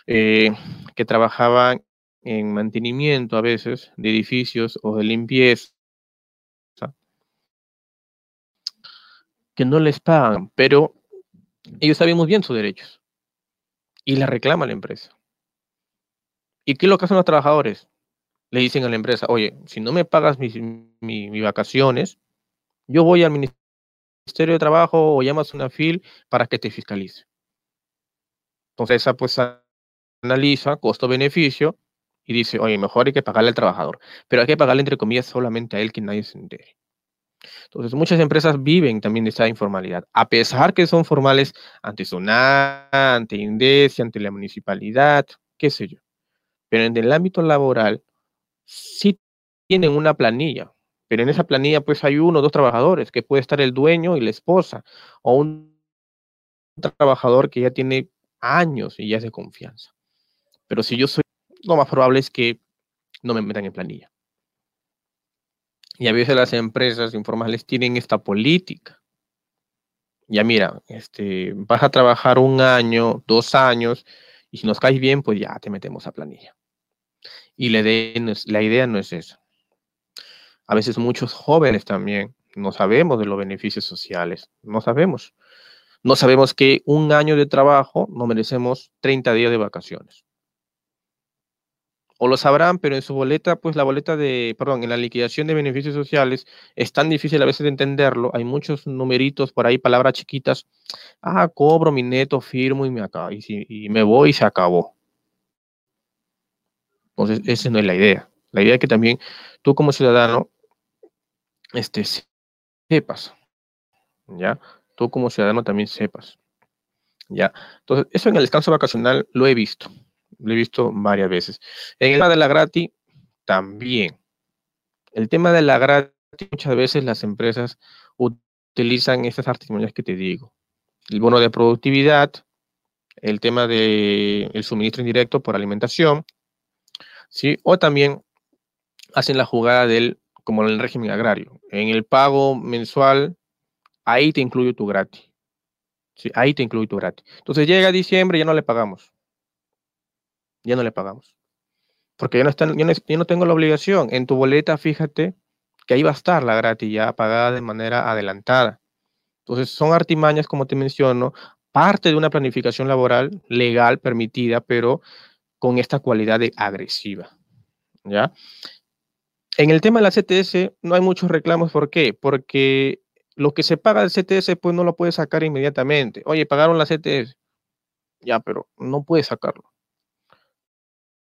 eh, que trabajaban en mantenimiento a veces de edificios o de limpieza, que no les pagan, pero ellos saben muy bien sus derechos y la reclama la empresa. ¿Y qué es lo que hacen los trabajadores? Le dicen a la empresa, oye, si no me pagas mis vacaciones, yo voy al Ministerio de Trabajo o llamas a una FIL para que te fiscalice. Entonces, esa pues analiza costo-beneficio y dice, oye, mejor hay que pagarle al trabajador, pero hay que pagarle entre comillas solamente a él que nadie se entere. Entonces, muchas empresas viven también de esta informalidad, a pesar que son formales ante SUNAT, ante INDECI, ante la municipalidad, qué sé yo. Pero en el ámbito laboral sí tienen una planilla, pero en esa planilla pues hay uno o dos trabajadores, que puede estar el dueño y la esposa, o un trabajador que ya tiene años y ya es de confianza. Pero si yo soy, lo más probable es que no me metan en planilla. Y a veces las empresas informales tienen esta política. Ya mira, este, vas a trabajar un año, dos años, y si nos caes bien, pues ya te metemos a planilla. Y la idea no es, la idea no es esa. A veces muchos jóvenes también No sabemos de los beneficios sociales, no sabemos. No sabemos que un año de trabajo no merecemos 30 días de vacaciones. O lo sabrán, pero en su boleta, pues la boleta de, perdón, en la liquidación de beneficios sociales es tan difícil a veces de entenderlo. Hay muchos numeritos por ahí, palabras chiquitas. Ah, cobro mi neto, firmo y me acabo. Y, me voy y se acabó. Entonces, esa no es la idea. La idea es que también tú como ciudadano este, sepas, ¿ya? Tú como ciudadano también sepas, ¿ya? Entonces, eso en el descanso vacacional lo he visto, lo he visto varias veces. En el tema de la gratis, también. El tema de la gratis, muchas veces las empresas utilizan estas artimañas que te digo. El bono de productividad, el tema del el suministro indirecto por alimentación, ¿sí? O también hacen la jugada del, como en el régimen agrario. En el pago mensual, ahí te incluye tu gratis. Sí, ahí te incluye tu gratis. Entonces llega diciembre y ya no le pagamos. Ya no le pagamos. Porque ya no, están, no, no tengo la obligación. En tu boleta, fíjate que ahí va a estar la gratis ya pagada de manera adelantada. Entonces son artimañas, como te menciono, parte de una planificación laboral legal permitida, pero con esta cualidad de agresiva. ¿Ya? En el tema de la CTS no hay muchos reclamos. ¿Por qué? Porque lo que se paga del CTS pues no lo puedes sacar inmediatamente. Oye, pagaron la CTS. Ya, pero no puedes sacarlo.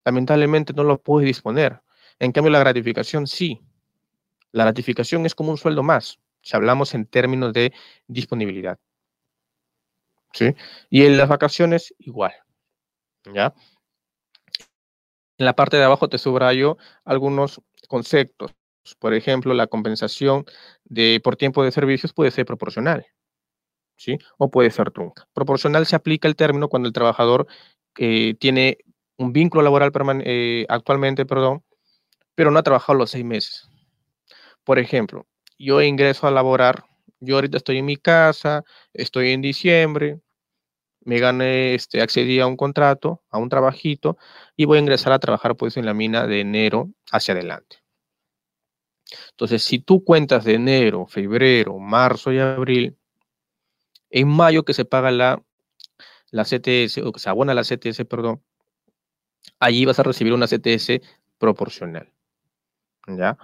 Lamentablemente no lo puedes disponer. En cambio, la gratificación sí. La gratificación es como un sueldo más, si hablamos en términos de disponibilidad. ¿Sí? Y en las vacaciones, igual. ¿Ya? En la parte de abajo te subrayo algunos conceptos. Por ejemplo, la compensación de, por tiempo de servicios puede ser proporcional, ¿sí? O puede ser trunca. Proporcional se aplica el término cuando el trabajador eh, tiene un vínculo laboral eh, actualmente, perdón, pero no ha trabajado los seis meses. Por ejemplo, yo ingreso a laborar, yo ahorita estoy en mi casa, estoy en diciembre, me gané, este, accedí a un contrato, a un trabajito, y voy a ingresar a trabajar pues en la mina de enero hacia adelante. Entonces, si tú cuentas de enero, febrero, marzo y abril, en mayo que se paga la, la CTS, o que se abona la CTS, perdón, allí vas a recibir una CTS proporcional. ¿Ya?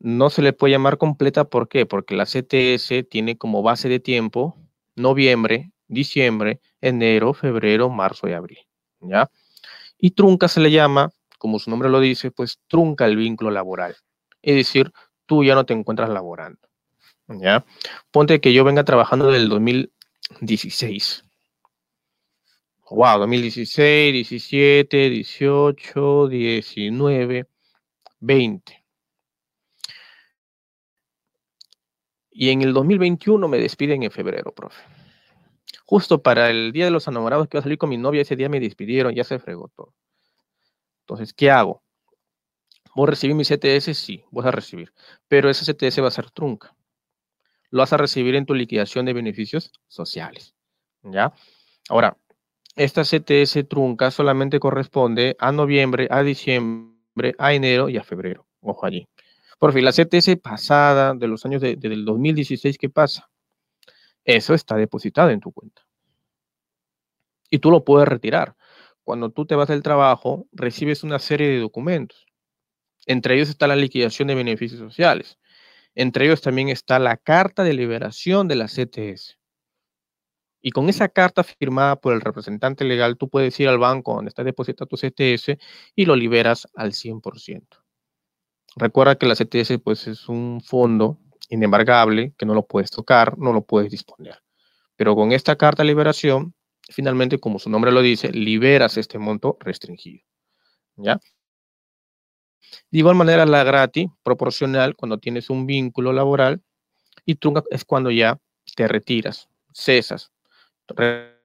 No se le puede llamar completa, ¿por qué? Porque la CTS tiene como base de tiempo noviembre, diciembre, enero, febrero, marzo y abril. ¿Ya? Y trunca se le llama, como su nombre lo dice, pues trunca el vínculo laboral. Es decir, tú ya no te encuentras laborando. ¿Ya? Ponte que yo venga trabajando desde el 2016. Wow, 2016, 17, 18, 19, 20. Y en el 2021 me despiden en febrero, profe. Justo para el día de los enamorados que iba a salir con mi novia, ese día me despidieron, ya se fregó todo. Entonces, ¿qué hago? ¿Vos recibir mi CTS? Sí, vas a recibir. Pero ese CTS va a ser trunca. Lo vas a recibir en tu liquidación de beneficios sociales. ¿Ya? Ahora, esta CTS trunca solamente corresponde a noviembre, a diciembre, a enero y a febrero. Ojo allí. Por fin, la CTS pasada de los años de, del 2016, ¿qué pasa? Eso está depositado en tu cuenta. Y tú lo puedes retirar. Cuando tú te vas del trabajo, recibes una serie de documentos. Entre ellos está la liquidación de beneficios sociales. Entre ellos también está la carta de liberación de la CTS. Y con esa carta firmada por el representante legal, tú puedes ir al banco donde está depositado tu CTS y lo liberas al 100%. Recuerda que la CTS pues, es un fondo inembargable, que no lo puedes tocar, no lo puedes disponer. Pero con esta carta de liberación, finalmente, como su nombre lo dice, liberas este monto restringido. ¿Ya? De igual manera, la gratis, proporcional, cuando tienes un vínculo laboral, y trunca es cuando ya te retiras, cesas.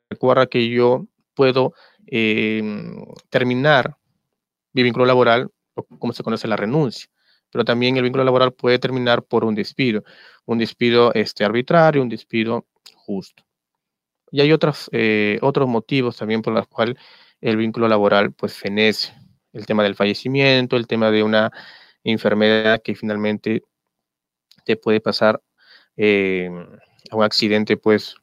Recuerda que yo puedo em, terminar mi vínculo laboral, como se conoce la renuncia pero también el vínculo laboral puede terminar por un despido, un despido este, arbitrario, un despido justo. Y hay otros, eh, otros motivos también por los cuales el vínculo laboral pues fenece. El tema del fallecimiento, el tema de una enfermedad que finalmente te puede pasar eh, a un accidente, pues,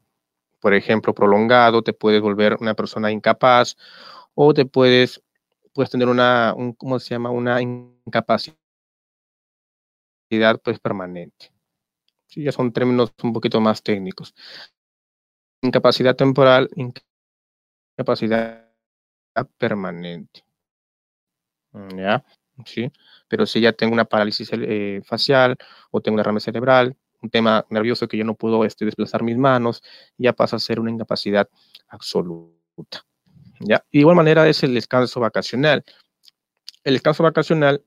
por ejemplo, prolongado, te puedes volver una persona incapaz o te puedes, puedes tener una, un, ¿cómo se llama? Una incapacidad pues permanente. Sí, ya son términos un poquito más técnicos. Incapacidad temporal, incapacidad permanente. ¿Ya? ¿Sí? Pero si ya tengo una parálisis eh, facial o tengo una rama cerebral, un tema nervioso que yo no puedo este, desplazar mis manos, ya pasa a ser una incapacidad absoluta. ¿Ya? De igual manera es el descanso vacacional. El descanso vacacional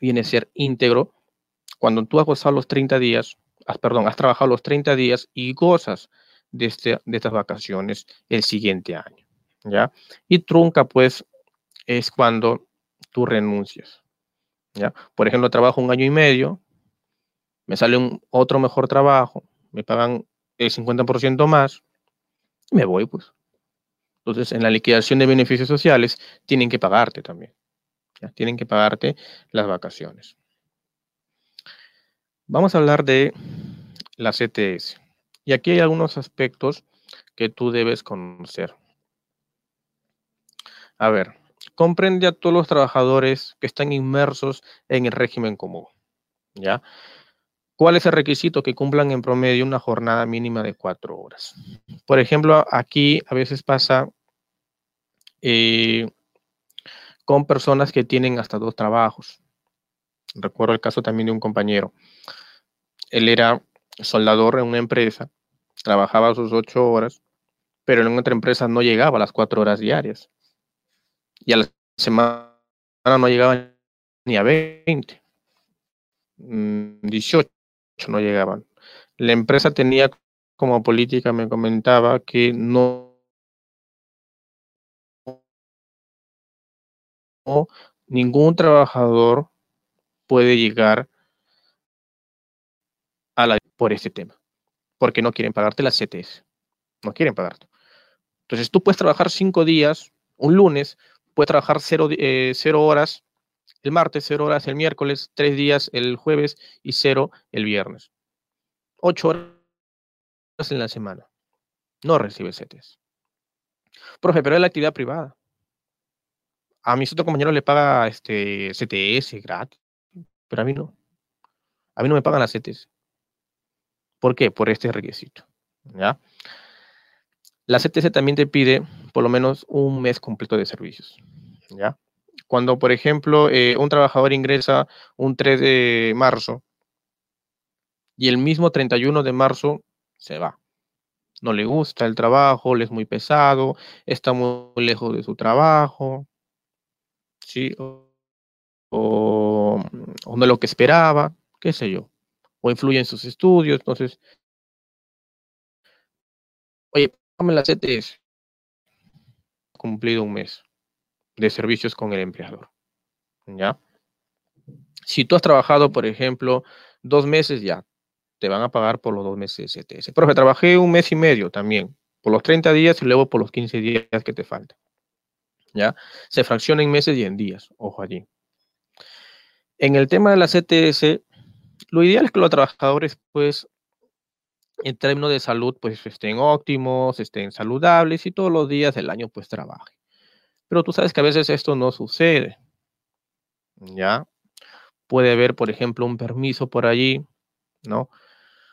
viene a ser íntegro cuando tú has gozado los 30 días, has, perdón, has trabajado los 30 días y gozas de, este, de estas vacaciones el siguiente año. ¿Ya? Y trunca, pues, es cuando tú renuncias. ¿Ya? Por ejemplo, trabajo un año y medio, me sale un otro mejor trabajo, me pagan el 50% más, me voy, pues. Entonces, en la liquidación de beneficios sociales, tienen que pagarte también. Tienen que pagarte las vacaciones. Vamos a hablar de la CTS. Y aquí hay algunos aspectos que tú debes conocer. A ver, comprende a todos los trabajadores que están inmersos en el régimen común. ¿Ya? ¿Cuál es el requisito? Que cumplan en promedio una jornada mínima de cuatro horas. Por ejemplo, aquí a veces pasa eh, con personas que tienen hasta dos trabajos. Recuerdo el caso también de un compañero. Él era soldador en una empresa, trabajaba sus ocho horas, pero en otra empresa no llegaba a las cuatro horas diarias. Y a la semana no llegaba ni a 20. 18 mm, no llegaban. La empresa tenía como política, me comentaba, que no ningún trabajador puede llegar a la por este tema, porque no quieren pagarte las CTS, no quieren pagarte. Entonces tú puedes trabajar cinco días, un lunes, puedes trabajar cero, eh, horas el martes, cero horas el miércoles, tres días el jueves y cero el viernes. Ocho horas en la semana. No recibe CTS. Profe, pero es la actividad privada. A mi otro compañero le paga este CTS gratis, pero a mí no. A mí no me pagan las CTS. ¿Por qué? Por este requisito. ¿ya? La CTC también te pide por lo menos un mes completo de servicios. ¿ya? Cuando, por ejemplo, eh, un trabajador ingresa un 3 de marzo y el mismo 31 de marzo se va. No le gusta el trabajo, le es muy pesado, está muy lejos de su trabajo, ¿sí? o no lo que esperaba, qué sé yo o influye en sus estudios. Entonces, oye, págame la CTS. Cumplido un mes de servicios con el empleador. ¿Ya? Si tú has trabajado, por ejemplo, dos meses, ya te van a pagar por los dos meses de CTS. Profe, trabajé un mes y medio también, por los 30 días y luego por los 15 días que te faltan. ¿Ya? Se fracciona en meses y en días, ojo allí. En el tema de la CTS, lo ideal es que los trabajadores, pues, en términos de salud, pues estén óptimos, estén saludables y todos los días del año, pues, trabajen. Pero tú sabes que a veces esto no sucede. ¿Ya? Puede haber, por ejemplo, un permiso por allí, ¿no?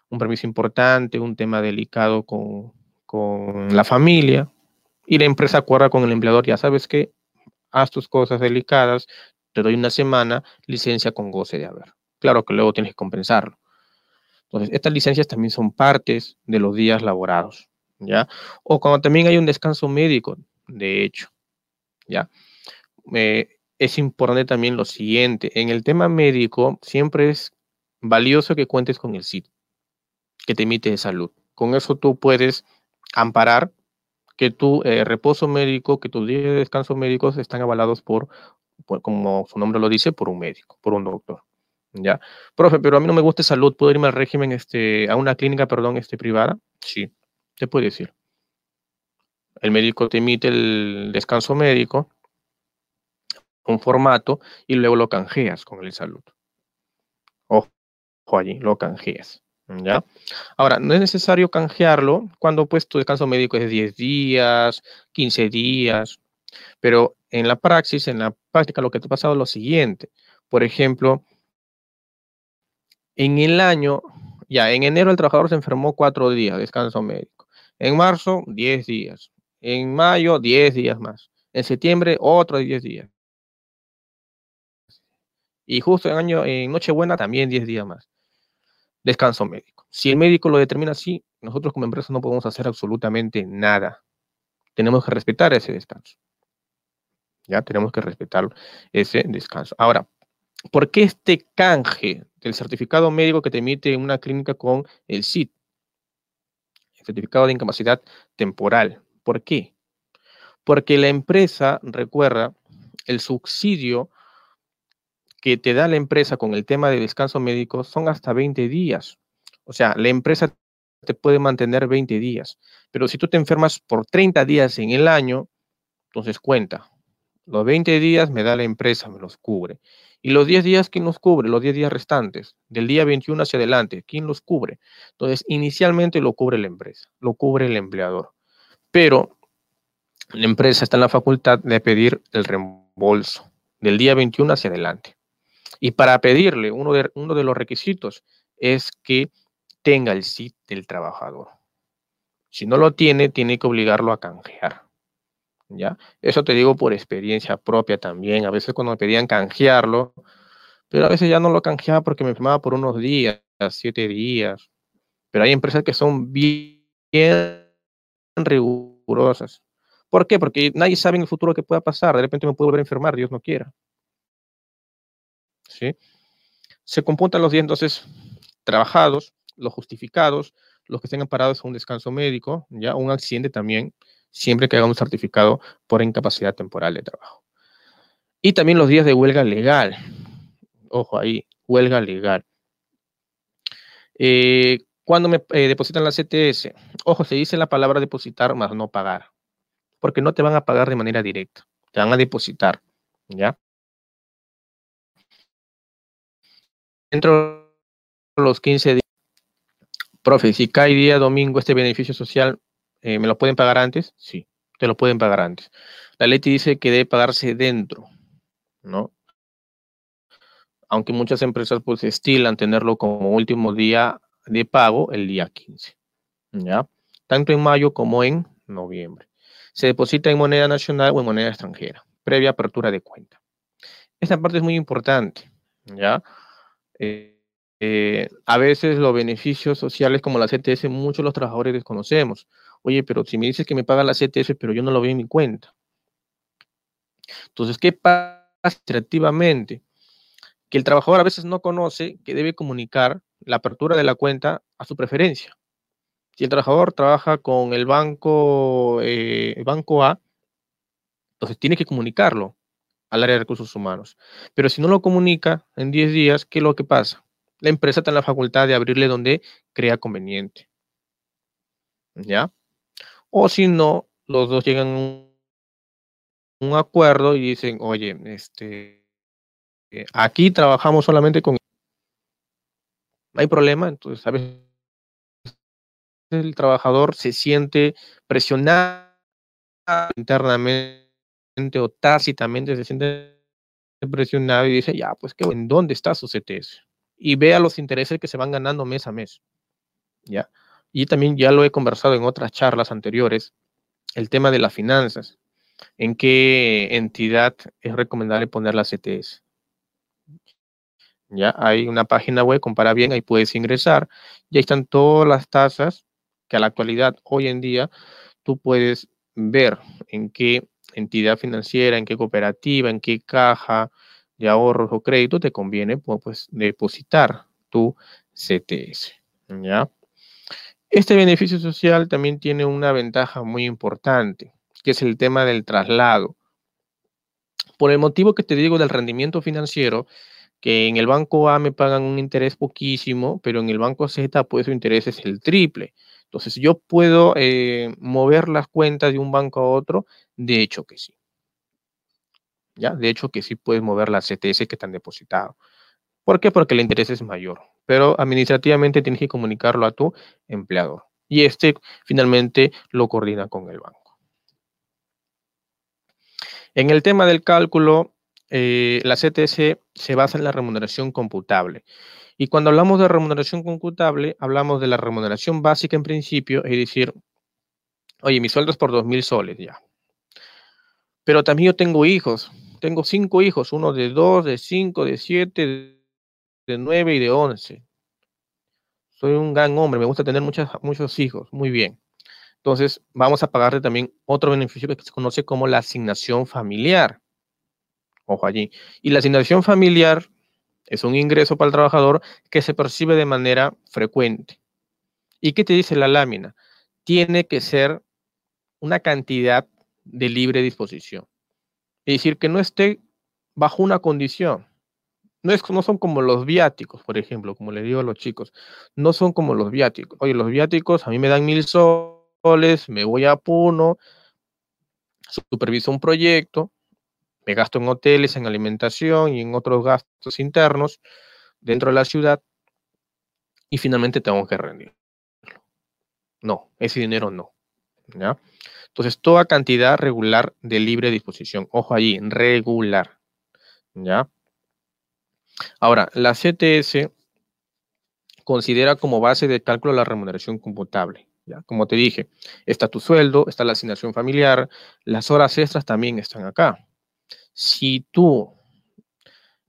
Un permiso importante, un tema delicado con, con la familia, y la empresa acuerda con el empleador, ya sabes que haz tus cosas delicadas, te doy una semana, licencia con goce de haber. Claro que luego tienes que compensarlo. Entonces, estas licencias también son partes de los días laborados, ¿ya? O cuando también hay un descanso médico, de hecho, ¿ya? Eh, es importante también lo siguiente, en el tema médico siempre es valioso que cuentes con el SID, que te emite de salud. Con eso tú puedes amparar que tu eh, reposo médico, que tus días de descanso médicos están avalados por, como su nombre lo dice, por un médico, por un doctor. Ya. Profe, pero a mí no me gusta salud, ¿puedo irme al régimen, este, a una clínica, perdón, este, privada? Sí, te puede decir. El médico te emite el descanso médico, un formato, y luego lo canjeas con el salud. Ojo allí, lo canjeas. ¿Ya? Ahora, no es necesario canjearlo cuando pues tu descanso médico es de 10 días, 15 días, pero en la praxis, en la práctica, lo que te ha pasado es lo siguiente. Por ejemplo, en el año, ya, en enero el trabajador se enfermó cuatro días, descanso médico. En marzo, 10 días. En mayo, 10 días más. En septiembre, otros 10 días. Y justo en año, en Nochebuena, también 10 días más. Descanso médico. Si el médico lo determina así, nosotros como empresa no podemos hacer absolutamente nada. Tenemos que respetar ese descanso. Ya tenemos que respetar ese descanso. Ahora, ¿por qué este canje del certificado médico que te emite una clínica con el CIT? El certificado de incapacidad temporal. ¿Por qué? Porque la empresa, recuerda, el subsidio que te da la empresa con el tema de descanso médico son hasta 20 días. O sea, la empresa te puede mantener 20 días. Pero si tú te enfermas por 30 días en el año, entonces cuenta. Los 20 días me da la empresa, me los cubre. Y los 10 días, ¿quién los cubre? Los 10 días restantes, del día 21 hacia adelante, ¿quién los cubre? Entonces, inicialmente lo cubre la empresa, lo cubre el empleador. Pero la empresa está en la facultad de pedir el reembolso del día 21 hacia adelante. Y para pedirle, uno de, uno de los requisitos es que tenga el SIT del trabajador. Si no lo tiene, tiene que obligarlo a canjear. ¿Ya? Eso te digo por experiencia propia también. A veces cuando me pedían canjearlo, pero a veces ya no lo canjeaba porque me enfermaba por unos días, siete días. Pero hay empresas que son bien rigurosas. ¿Por qué? Porque nadie sabe en el futuro qué pueda pasar. De repente me puedo volver a enfermar, Dios no quiera. ¿Sí? Se computan los días entonces trabajados, los justificados, los que estén amparados a un descanso médico, ya un accidente también, siempre que haga un certificado por incapacidad temporal de trabajo. Y también los días de huelga legal. Ojo ahí, huelga legal. Eh, cuando me eh, depositan la CTS, ojo, se dice la palabra depositar más no pagar porque no te van a pagar de manera directa, te van a depositar, ¿ya? Dentro de los 15 días, profe, si cae día domingo este beneficio social, eh, ¿me lo pueden pagar antes? Sí, te lo pueden pagar antes. La ley te dice que debe pagarse dentro, ¿no? Aunque muchas empresas pues estilan tenerlo como último día de pago el día 15, ¿ya? Tanto en mayo como en noviembre se deposita en moneda nacional o en moneda extranjera, previa apertura de cuenta. Esta parte es muy importante, ¿ya? Eh, eh, a veces los beneficios sociales como la CTS, muchos los trabajadores desconocemos. Oye, pero si me dices que me paga la CTS, pero yo no lo veo en mi cuenta. Entonces, ¿qué pasa administrativamente? Que el trabajador a veces no conoce que debe comunicar la apertura de la cuenta a su preferencia. Si el trabajador trabaja con el banco, eh, banco A, entonces tiene que comunicarlo al área de recursos humanos. Pero si no lo comunica en 10 días, ¿qué es lo que pasa? La empresa tiene la facultad de abrirle donde crea conveniente. ¿Ya? O si no, los dos llegan a un, acuerdo y dicen, oye, este, eh, aquí trabajamos solamente con... No hay problema, entonces, ¿sabes? el trabajador se siente presionado internamente o tácitamente se siente presionado y dice, ya, pues, ¿en dónde está su CTS? Y vea los intereses que se van ganando mes a mes. ¿Ya? Y también ya lo he conversado en otras charlas anteriores, el tema de las finanzas. ¿En qué entidad es recomendable poner la CTS? Ya hay una página web, compara bien, ahí puedes ingresar, y ahí están todas las tasas que a la actualidad, hoy en día, tú puedes ver en qué entidad financiera, en qué cooperativa, en qué caja de ahorros o crédito te conviene pues, depositar tu CTS. ¿ya? Este beneficio social también tiene una ventaja muy importante, que es el tema del traslado. Por el motivo que te digo del rendimiento financiero, que en el banco A me pagan un interés poquísimo, pero en el banco Z pues su interés es el triple. Entonces, ¿yo puedo eh, mover las cuentas de un banco a otro? De hecho que sí. ¿Ya? De hecho que sí puedes mover las CTS que están depositado. ¿Por qué? Porque el interés es mayor, pero administrativamente tienes que comunicarlo a tu empleador y este finalmente lo coordina con el banco. En el tema del cálculo, eh, la CTS se basa en la remuneración computable. Y cuando hablamos de remuneración computable, hablamos de la remuneración básica en principio, es decir, oye, mi sueldo es por 2.000 soles ya. Pero también yo tengo hijos, tengo cinco hijos, uno de dos, de cinco, de siete, de nueve y de once. Soy un gran hombre, me gusta tener muchos hijos, muy bien. Entonces, vamos a pagarle también otro beneficio que se conoce como la asignación familiar. Ojo allí. Y la asignación familiar es un ingreso para el trabajador que se percibe de manera frecuente. ¿Y qué te dice la lámina? Tiene que ser una cantidad de libre disposición. Es decir, que no esté bajo una condición. No, es, no son como los viáticos, por ejemplo, como le digo a los chicos. No son como los viáticos. Oye, los viáticos a mí me dan mil soles me voy a Puno, superviso un proyecto, me gasto en hoteles, en alimentación y en otros gastos internos dentro de la ciudad y finalmente tengo que rendir. No, ese dinero no. ¿ya? Entonces, toda cantidad regular de libre disposición. Ojo allí, regular. ¿Ya? Ahora, la CTS considera como base de cálculo la remuneración computable. Como te dije, está tu sueldo, está la asignación familiar, las horas extras también están acá. Si tú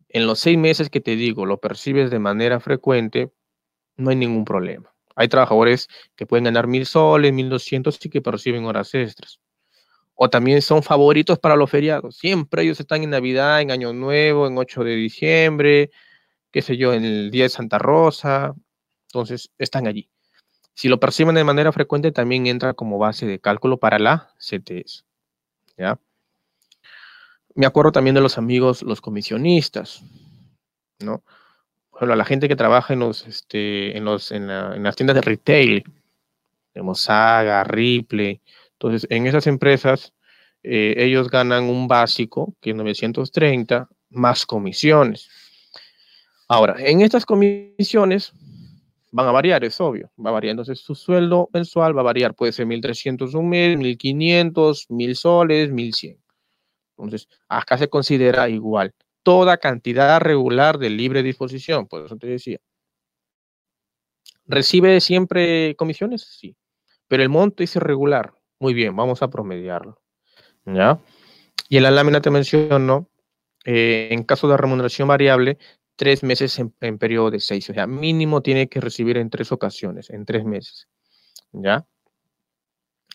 en los seis meses que te digo lo percibes de manera frecuente, no hay ningún problema. Hay trabajadores que pueden ganar mil soles, mil doscientos y que perciben horas extras. O también son favoritos para los feriados. Siempre ellos están en Navidad, en Año Nuevo, en 8 de diciembre, qué sé yo, en el Día de Santa Rosa. Entonces, están allí. Si lo perciben de manera frecuente, también entra como base de cálculo para la CTS. ¿ya? Me acuerdo también de los amigos, los comisionistas, ¿no? Bueno, la gente que trabaja en, los, este, en, los, en, las tiendas de retail, tenemos Saga, Ripley. Entonces, en esas empresas, eh, ellos ganan un básico, que es 930, más comisiones. Ahora, en estas comisiones, van a variar, es obvio, va a variar. Entonces, su sueldo mensual va a variar, puede ser 1.300 un mes, 1.500, 1.000 soles, 1.100. Entonces, acá se considera igual. Toda cantidad regular de libre disposición, por eso te decía. ¿Recibe siempre comisiones? Sí. Pero el monto es irregular. Muy bien, vamos a promediarlo. ¿Ya? Y en la lámina te menciono, eh, en caso de remuneración variable, tres meses en, periodo de seis. O sea, mínimo tiene que recibir en tres ocasiones, en tres meses. ¿Ya?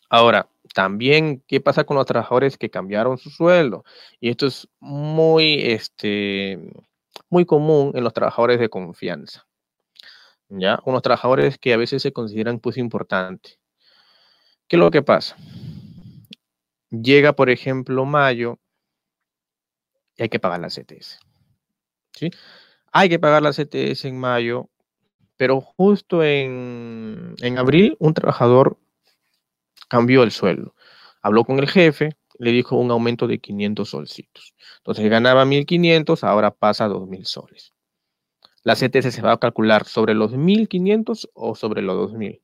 Ahora, también, ¿qué pasa con los trabajadores que cambiaron su sueldo? Y esto es muy, este, muy común en los trabajadores de confianza. ¿Ya? Unos trabajadores que a veces se consideran pues importantes. ¿Qué es lo que pasa? Llega, por ejemplo, mayo y hay que pagar la CTS. ¿Sí? hay que pagar la CTS en mayo, pero justo en, abril un trabajador cambió el sueldo. Habló con el jefe, le dijo un aumento de 500 solcitos. Entonces ganaba 1.500, ahora pasa a 2.000 soles. La CTS se va a calcular sobre los 1.500 o sobre los 2.000.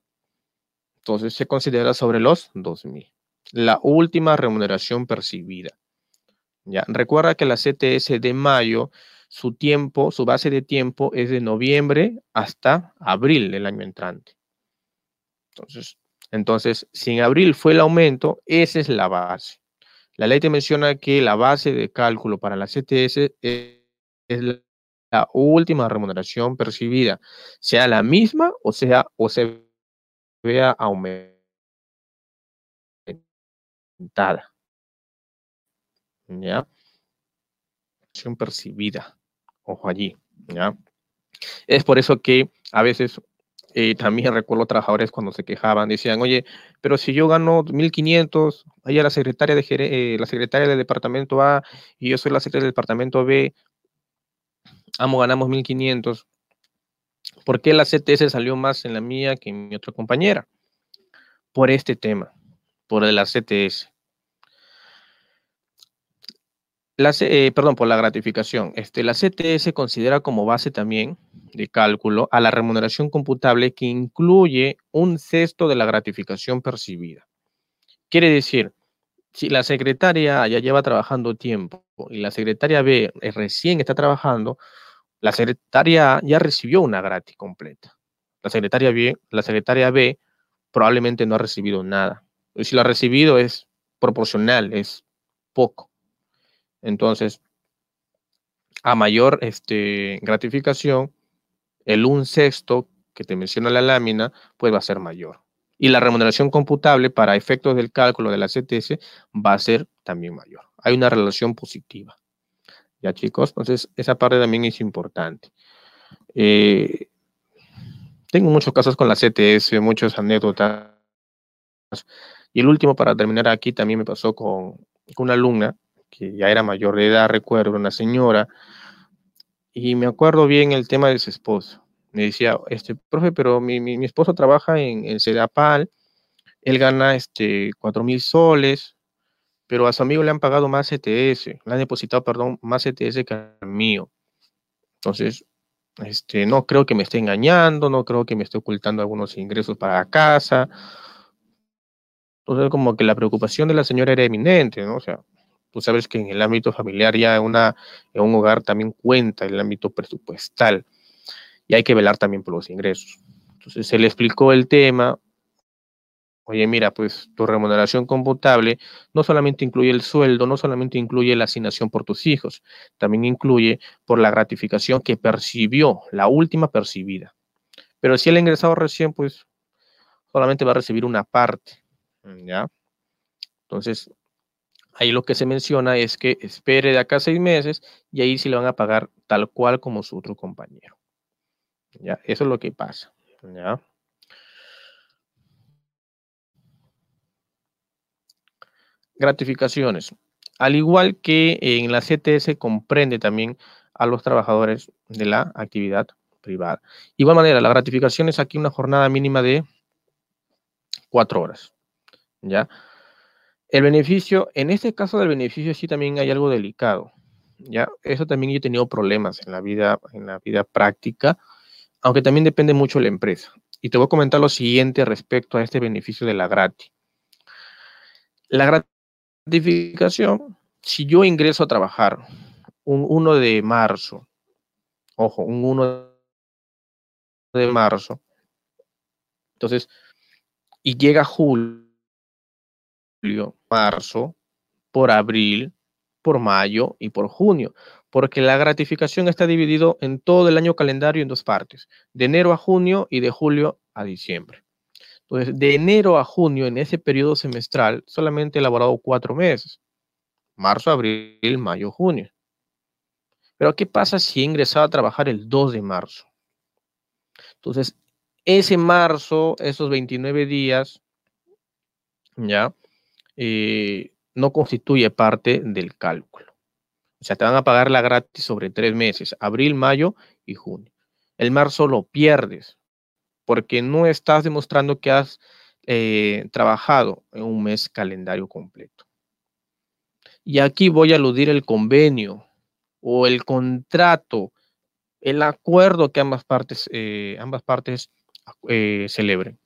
Entonces se considera sobre los 2.000. La última remuneración percibida. Ya, recuerda que la CTS de mayo su tiempo, su base de tiempo es de noviembre hasta abril del año entrante. Entonces, entonces, si en abril fue el aumento, esa es la base. La ley te menciona que la base de cálculo para la CTS es, la última remuneración percibida, sea la misma o sea o se vea aumentada. ¿Ya? percibida. Ojo allí, ¿ya? Es por eso que a veces eh, también recuerdo trabajadores cuando se quejaban, decían, oye, pero si yo gano 1.500, allá la secretaria, de, eh, la secretaria del departamento A y yo soy la secretaria del departamento B, ambos ganamos 1.500, ¿por qué la CTS salió más en la mía que en mi otra compañera? Por este tema, por la CTS. La, eh, perdón, por la gratificación. Este, la CTS considera como base también de cálculo a la remuneración computable que incluye un sexto de la gratificación percibida. Quiere decir, si la secretaria ya lleva trabajando tiempo y la secretaria B eh, recién está trabajando, la secretaria A ya recibió una gratis completa. La secretaria B, la secretaria B probablemente no ha recibido nada. Y si lo ha recibido es proporcional, es poco. Entonces, a mayor este, gratificación, el un sexto que te menciona la lámina, pues va a ser mayor. Y la remuneración computable para efectos del cálculo de la CTS va a ser también mayor. Hay una relación positiva. Ya chicos, entonces esa parte también es importante. Eh, tengo muchos casos con la CTS, muchas anécdotas. Y el último, para terminar aquí, también me pasó con, una alumna que ya era mayor de edad, recuerdo, una señora, y me acuerdo bien el tema de su esposo. Me decía, este, profe, pero mi, mi, esposo trabaja en, en él gana este, 4 mil soles, pero a su amigo le han pagado más CTS, le han depositado, perdón, más CTS que al mío. Entonces, este, no creo que me esté engañando, no creo que me esté ocultando algunos ingresos para casa. Entonces, como que la preocupación de la señora era eminente, ¿no? O sea, tú sabes que en el ámbito familiar ya una, en un hogar también cuenta el ámbito presupuestal y hay que velar también por los ingresos. Entonces se le explicó el tema, oye, mira, pues tu remuneración computable no solamente incluye el sueldo, no solamente incluye la asignación por tus hijos, también incluye por la gratificación que percibió, la última percibida. Pero si ha ingresado recién, pues solamente va a recibir una parte, ¿ya? Entonces, ahí lo que se menciona es que espere de acá seis meses y ahí sí le van a pagar tal cual como su otro compañero. ¿Ya? Eso es lo que pasa. ¿ya? Gratificaciones. Al igual que en la CTS comprende también a los trabajadores de la actividad privada. Igual manera, la gratificación es aquí una jornada mínima de cuatro horas. ¿Ya? El beneficio, en este caso del beneficio sí también hay algo delicado. ¿Ya? Eso también yo he tenido problemas en la vida, en la vida práctica, aunque también depende mucho de la empresa. Y te voy a comentar lo siguiente respecto a este beneficio de la gratis. La gratificación, si yo ingreso a trabajar un 1 de marzo, ojo, un 1 de marzo, entonces, y llega julio, marzo, por abril, por mayo y por junio porque la gratificación está dividido en todo el año calendario en dos partes, de enero a junio y de julio a diciembre. Entonces, de enero a junio, en ese periodo semestral, solamente he elaborado cuatro meses, marzo, abril, mayo, junio. Pero, ¿qué pasa si he ingresado a trabajar el 2 de marzo? Entonces, ese marzo, esos 29 días, ya, eh, no constituye parte del cálculo. O sea, te van a pagar la gratis sobre tres meses, abril, mayo y junio. El marzo lo pierdes porque no estás demostrando que has eh, trabajado en un mes calendario completo. Y aquí voy a aludir el convenio o el contrato, el acuerdo que ambas partes, eh, ambas partes eh, celebren.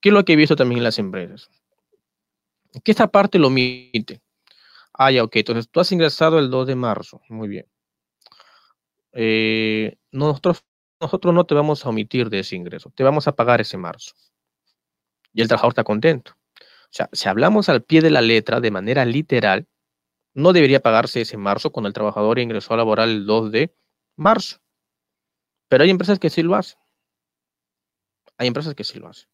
¿Qué es lo que he visto también en las empresas? Que esta parte lo omite. Ah, ya, ok. Entonces, tú has ingresado el 2 de marzo. Muy bien. Nosotros, nosotros no te vamos a omitir de ese ingreso. Te vamos a pagar ese marzo. Y el trabajador está contento. O sea, si hablamos al pie de la letra, de manera literal, no debería pagarse ese marzo cuando el trabajador ingresó a laboral el 2 de marzo. Pero hay empresas que sí lo hacen. Hay empresas que sí lo hacen.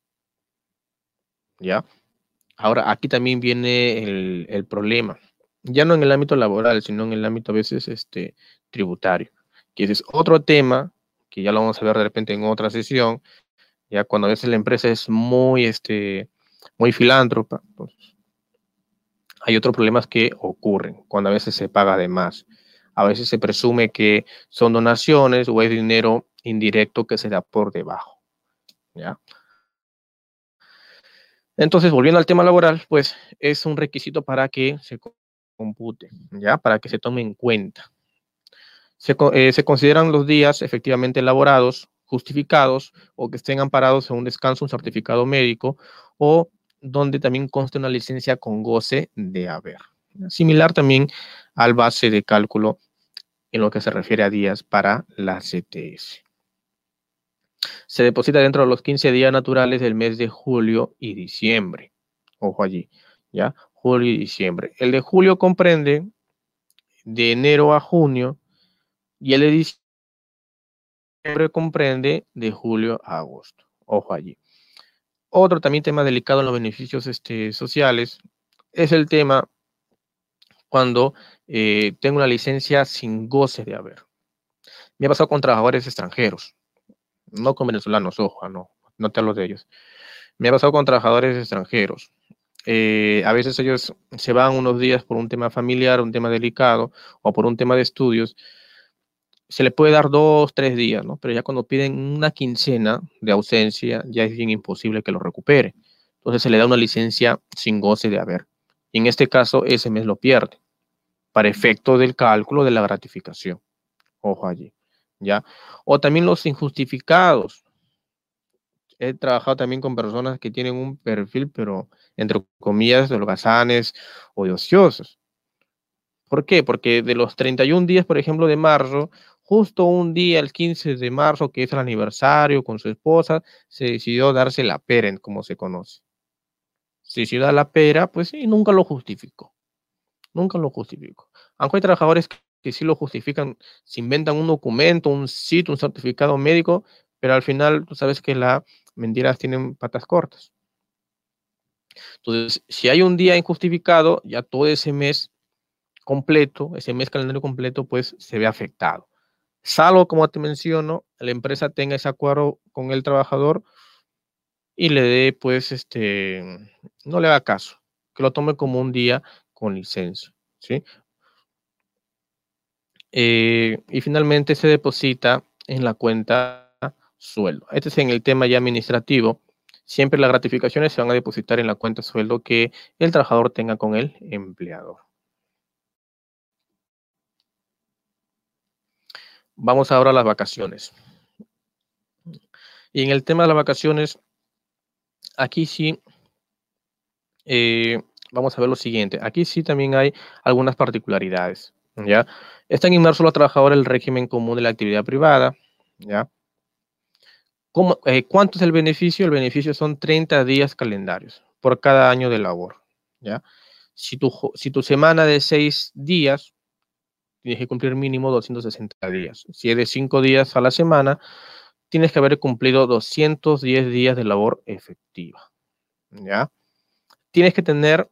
¿Ya? Ahora, aquí también viene el, problema ya no en el ámbito laboral, sino en el ámbito a veces este, tributario, que ese es otro tema que ya lo vamos a ver de repente en otra sesión, ya cuando a veces la empresa es muy, este, muy filántropa, entonces, hay otros problemas que ocurren cuando a veces se paga de más. A veces se presume que son donaciones o es dinero indirecto que se da por debajo. ¿ya? Entonces, volviendo al tema laboral, pues es un requisito para que se compute, ¿ya? Para que se tome en cuenta. Se, eh, se consideran los días efectivamente elaborados, justificados o que estén amparados en un descanso, un certificado médico o donde también conste una licencia con goce de haber. Similar también al base de cálculo en lo que se refiere a días para la CTS. Se deposita dentro de los 15 días naturales del mes de julio y diciembre. Ojo allí, ¿ya? Julio y diciembre. El de julio comprende de enero a junio y el de diciembre comprende de julio a agosto. Ojo allí. Otro también tema delicado en los beneficios este, sociales es el tema cuando eh, tengo una licencia sin goce de haber. Me ha pasado con trabajadores extranjeros, no con venezolanos, ojo, no, no te hablo de ellos. Me ha pasado con trabajadores extranjeros. Eh, a veces ellos se van unos días por un tema familiar, un tema delicado o por un tema de estudios. Se le puede dar dos, tres días, ¿no? Pero ya cuando piden una quincena de ausencia, ya es bien imposible que lo recupere. Entonces se le da una licencia sin goce de haber. Y en este caso, ese mes lo pierde para efecto del cálculo de la gratificación. Ojo allí, ¿ya? O también los injustificados he trabajado también con personas que tienen un perfil, pero entre comillas, de holgazanes o de ociosos. ¿Por qué? Porque de los 31 días, por ejemplo, de marzo, justo un día, el 15 de marzo, que es el aniversario con su esposa, se decidió darse la pera, como se conoce. Se decidió dar la pera, pues sí, nunca lo justificó. Nunca lo justificó. Aunque hay trabajadores que sí lo justifican, se inventan un documento, un sitio, un certificado médico, pero al final tú sabes que la mentiras tienen patas cortas. Entonces, si hay un día injustificado, ya todo ese mes completo, ese mes calendario completo, pues se ve afectado. Salvo, como te menciono, la empresa tenga ese acuerdo con el trabajador y le dé, pues, este, no le haga caso, que lo tome como un día con licencia, ¿sí? Eh, y finalmente se deposita en la cuenta sueldo. Este es en el tema ya administrativo. Siempre las gratificaciones se van a depositar en la cuenta sueldo que el trabajador tenga con el empleador. Vamos ahora a las vacaciones. Y en el tema de las vacaciones, aquí sí, eh, vamos a ver lo siguiente. Aquí sí también hay algunas particularidades. ¿ya? Están inmersos los trabajadores el régimen común de la actividad privada. ¿ya? Eh, ¿Cuánto es el beneficio? El beneficio son 30 días calendarios por cada año de labor. ¿ya? Si, tu, si tu semana de 6 días, tienes que cumplir mínimo 260 días. Si es de 5 días a la semana, tienes que haber cumplido 210 días de labor efectiva. ¿ya? Tienes que tener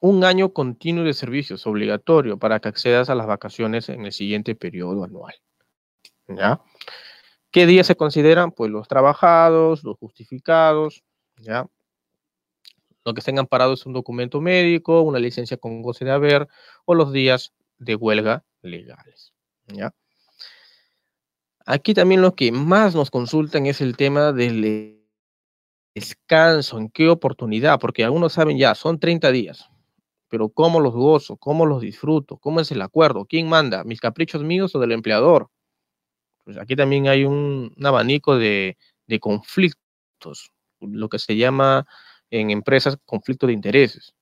un año continuo de servicios obligatorio para que accedas a las vacaciones en el siguiente periodo anual. ¿Ya? ¿Qué días se consideran? Pues los trabajados, los justificados, ¿ya? Lo que estén amparados es un documento médico, una licencia con goce de haber o los días de huelga legales, ¿ya? Aquí también lo que más nos consultan es el tema del descanso, en qué oportunidad, porque algunos saben ya, son 30 días, pero ¿cómo los gozo? ¿Cómo los disfruto? ¿Cómo es el acuerdo? ¿Quién manda? ¿Mis caprichos míos o del empleador? Pues aquí también hay un, abanico de, conflictos, lo que se llama en empresas conflicto de intereses.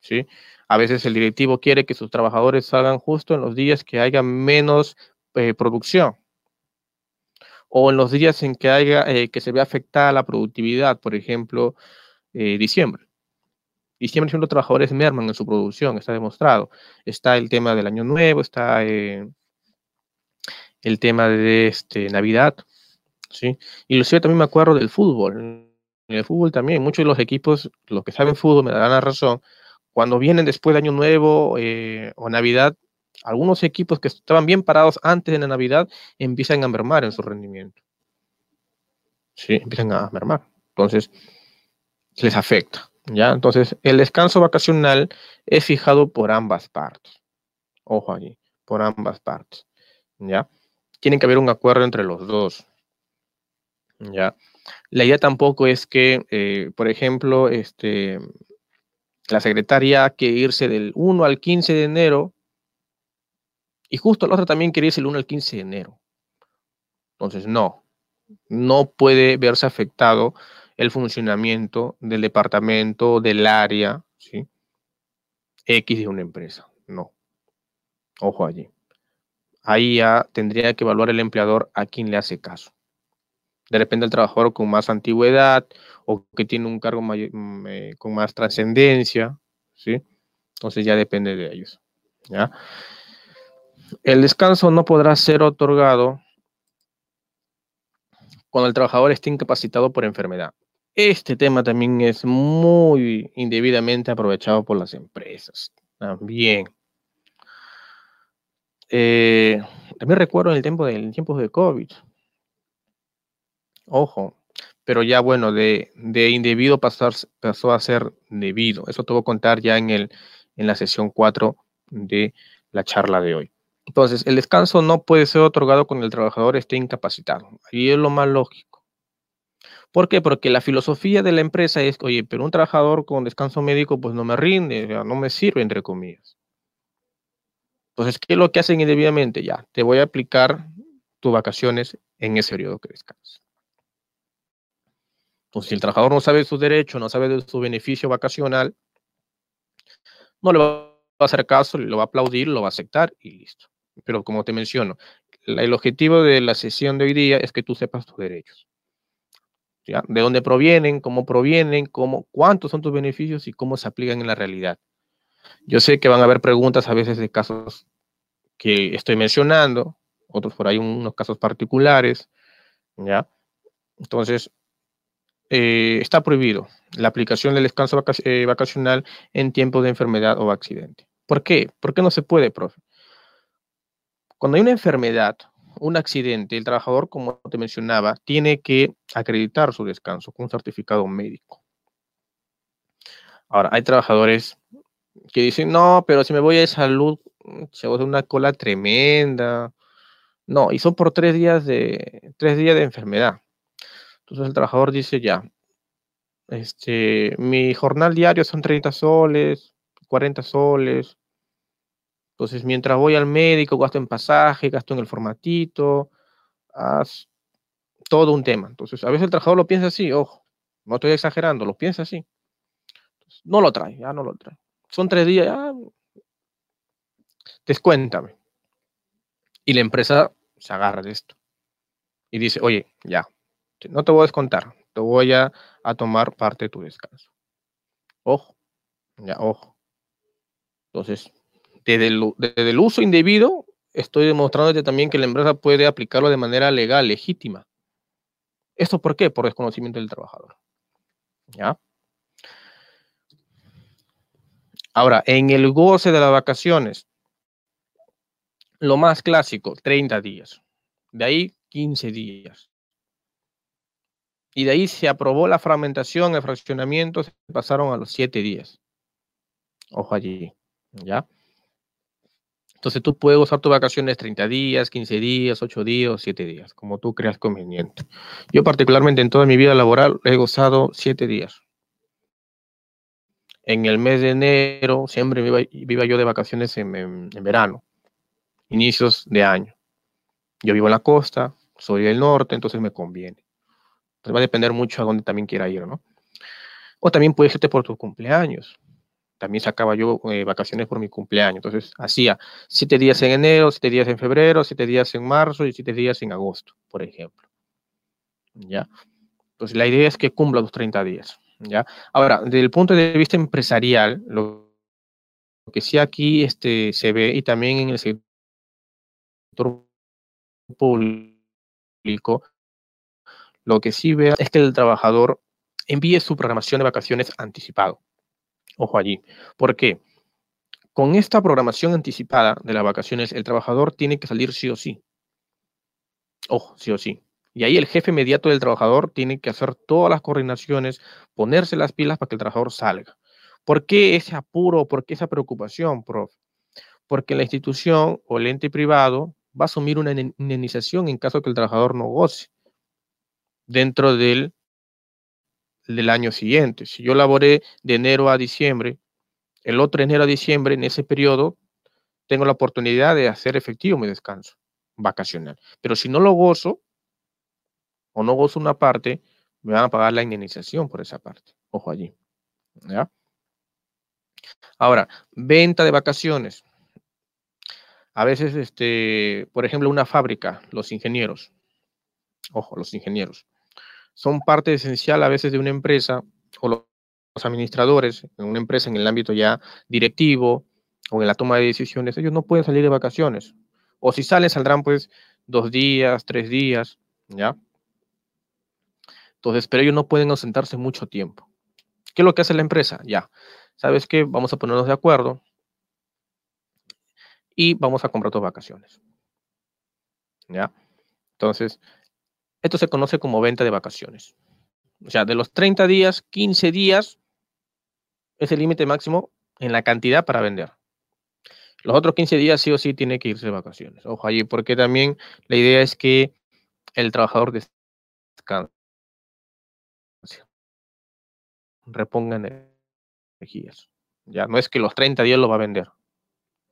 ¿sí? A veces el directivo quiere que sus trabajadores salgan justo en los días que haya menos eh, producción o en los días en que haya eh, que se ve afectada la productividad, por ejemplo, eh, diciembre. Diciembre siempre los trabajadores merman en su producción, está demostrado. Está el tema del año nuevo, está el tema de este, Navidad, ¿sí? Sé, también me acuerdo del fútbol. En el fútbol también, muchos de los equipos, los que saben fútbol, me darán la razón, cuando vienen después de Año Nuevo eh, o Navidad, algunos equipos que estaban bien parados antes de la Navidad empiezan a mermar en su rendimiento. Sí, empiezan a mermar. Entonces, les afecta. ¿ya? Entonces, el descanso vacacional es fijado por ambas partes. Ojo allí, por ambas partes. ¿Ya? tiene que haber un acuerdo entre los dos. ¿ya? La idea tampoco es que, eh, por ejemplo, este, la secretaria quiere irse del 1 al 15 de enero y justo la otra también quiere irse del 1 al 15 de enero. Entonces, no, no puede verse afectado el funcionamiento del departamento, del área, ¿sí? X de una empresa. No. Ojo allí. Ahí ya tendría que evaluar el empleador a quien le hace caso. De repente el trabajador con más antigüedad o que tiene un cargo mm, eh, con más trascendencia, ¿sí? Entonces ya depende de ellos, ¿ya? El descanso no podrá ser otorgado cuando el trabajador esté incapacitado por enfermedad. Este tema también es muy indebidamente aprovechado por las empresas. También. Eh, recuerdo en el tiempo de, tiempos de COVID. Ojo, pero ya bueno, de, indebido pasar, pasó a ser debido. Eso te voy a contar ya en, el, en la sesión 4 de la charla de hoy. Entonces, el descanso no puede ser otorgado cuando el trabajador esté incapacitado. Ahí es lo más lógico. ¿Por qué? Porque la filosofía de la empresa es, oye, pero un trabajador con descanso médico pues no me rinde, no me sirve, entre comillas. Entonces, ¿qué es lo que hacen indebidamente? Ya, te voy a aplicar tus vacaciones en ese periodo que descansas. Entonces, si el trabajador no sabe de sus derechos, no sabe de su beneficio vacacional, no le va a hacer caso, lo va a aplaudir, lo va a aceptar y listo. Pero como te menciono, el objetivo de la sesión de hoy día es que tú sepas tus derechos. De dónde provienen, cómo provienen, cómo, cuántos son tus beneficios y cómo se aplican en la realidad. Yo sé que van a haber preguntas a veces de casos que estoy mencionando, otros por ahí unos casos particulares, ¿ya? Entonces, eh, está prohibido la aplicación del descanso eh, vacacional en tiempo de enfermedad o accidente. ¿Por qué? ¿Por qué no se puede, profe? Cuando hay una enfermedad, un accidente, el trabajador, como te mencionaba, tiene que acreditar su descanso con un certificado médico. Ahora, hay trabajadores que dicen, no, pero si me voy a salud, se va a una cola tremenda. No, y son por tres días de, tres días de enfermedad. Entonces el trabajador dice, ya, este, mi jornal diario son 30 soles, 40 soles, entonces, mientras voy al médico, gasto en pasaje, gasto en el formatito, haz todo un tema. Entonces, a veces el trabajador lo piensa así, ojo, no estoy exagerando, lo piensa así. no lo trae, ya no lo trae. Son tres días, ya, descuéntame. Y la empresa se agarra de esto y dice, oye, ya, no te voy a descontar, te voy a, a tomar parte de tu descanso. Ojo, ya, ojo. Entonces, desde el, uso indebido, estoy demostrándote también que la empresa puede aplicarlo de manera legal, legítima. ¿Esto por qué? Por desconocimiento del trabajador. ¿Ya? Ahora, en el goce de las vacaciones, lo más clásico, 30 días. De ahí, 15 días. Y de ahí se aprobó la fragmentación, el fraccionamiento, se pasaron a los 7 días. Ojo allí. ¿Ya? Entonces tú puedes usar tus vacaciones 30 días, 15 días, 8 días, 7 días, como tú creas conveniente. Yo particularmente en toda mi vida laboral he gozado 7 días. En el mes de enero siempre viva, yo de vacaciones en, verano, inicios de año. Yo vivo en la costa, soy del norte, entonces me conviene. Entonces va a depender mucho a dónde también quiera ir, ¿no? O también puedes irte por tus cumpleaños también sacaba yo eh, vacaciones por mi cumpleaños. Entonces hacía siete días en enero, siete días en febrero, siete días en marzo y siete días en agosto, por ejemplo. ¿Ya? Entonces la idea es que cumpla los 30 días. ¿Ya? Ahora, desde el punto de vista empresarial, lo que sí aquí este, se ve y también en el sector público, lo que sí ve es que el trabajador envíe su programación de vacaciones anticipado. Ojo allí. ¿Por qué? Con esta programación anticipada de las vacaciones, el trabajador tiene que salir sí o sí. Ojo, sí o sí. Y ahí el jefe inmediato del trabajador tiene que hacer todas las coordinaciones, ponerse las pilas para que el trabajador salga. ¿Por qué ese apuro? ¿Por qué esa preocupación, prof? Porque la institución o el ente privado va a asumir una indemnización en caso que el trabajador no goce dentro del del año siguiente. Si yo laboré de enero a diciembre el otro enero a diciembre, en ese periodo, tengo la oportunidad de hacer efectivo mi descanso vacacional. Pero si no lo gozo o no gozo una parte, me van a pagar la indemnización por esa parte. Ojo allí. ¿Ya? Ahora, venta de vacaciones. A veces, este, por ejemplo, una fábrica, los ingenieros, ojo, los ingenieros, son parte esencial a veces de una empresa o los administradores en una empresa en el ámbito ya directivo o en la toma de decisiones, ellos no pueden salir de vacaciones. O si salen, saldrán pues dos días, tres días, ¿ya? Entonces, pero ellos no pueden ausentarse mucho tiempo. ¿Qué es lo que hace la empresa? Ya, ¿sabes qué? Vamos a ponernos de acuerdo y vamos a comprar tus vacaciones. ¿Ya? Entonces, esto se conoce como venta de vacaciones. O sea, de los 30 días, 15 días es el límite máximo en la cantidad para vender. Los otros 15 días sí o sí tiene que irse de vacaciones. Ojo allí, porque también la idea es que el trabajador descanse reponga energías. Ya no es que los 30 días lo va a vender.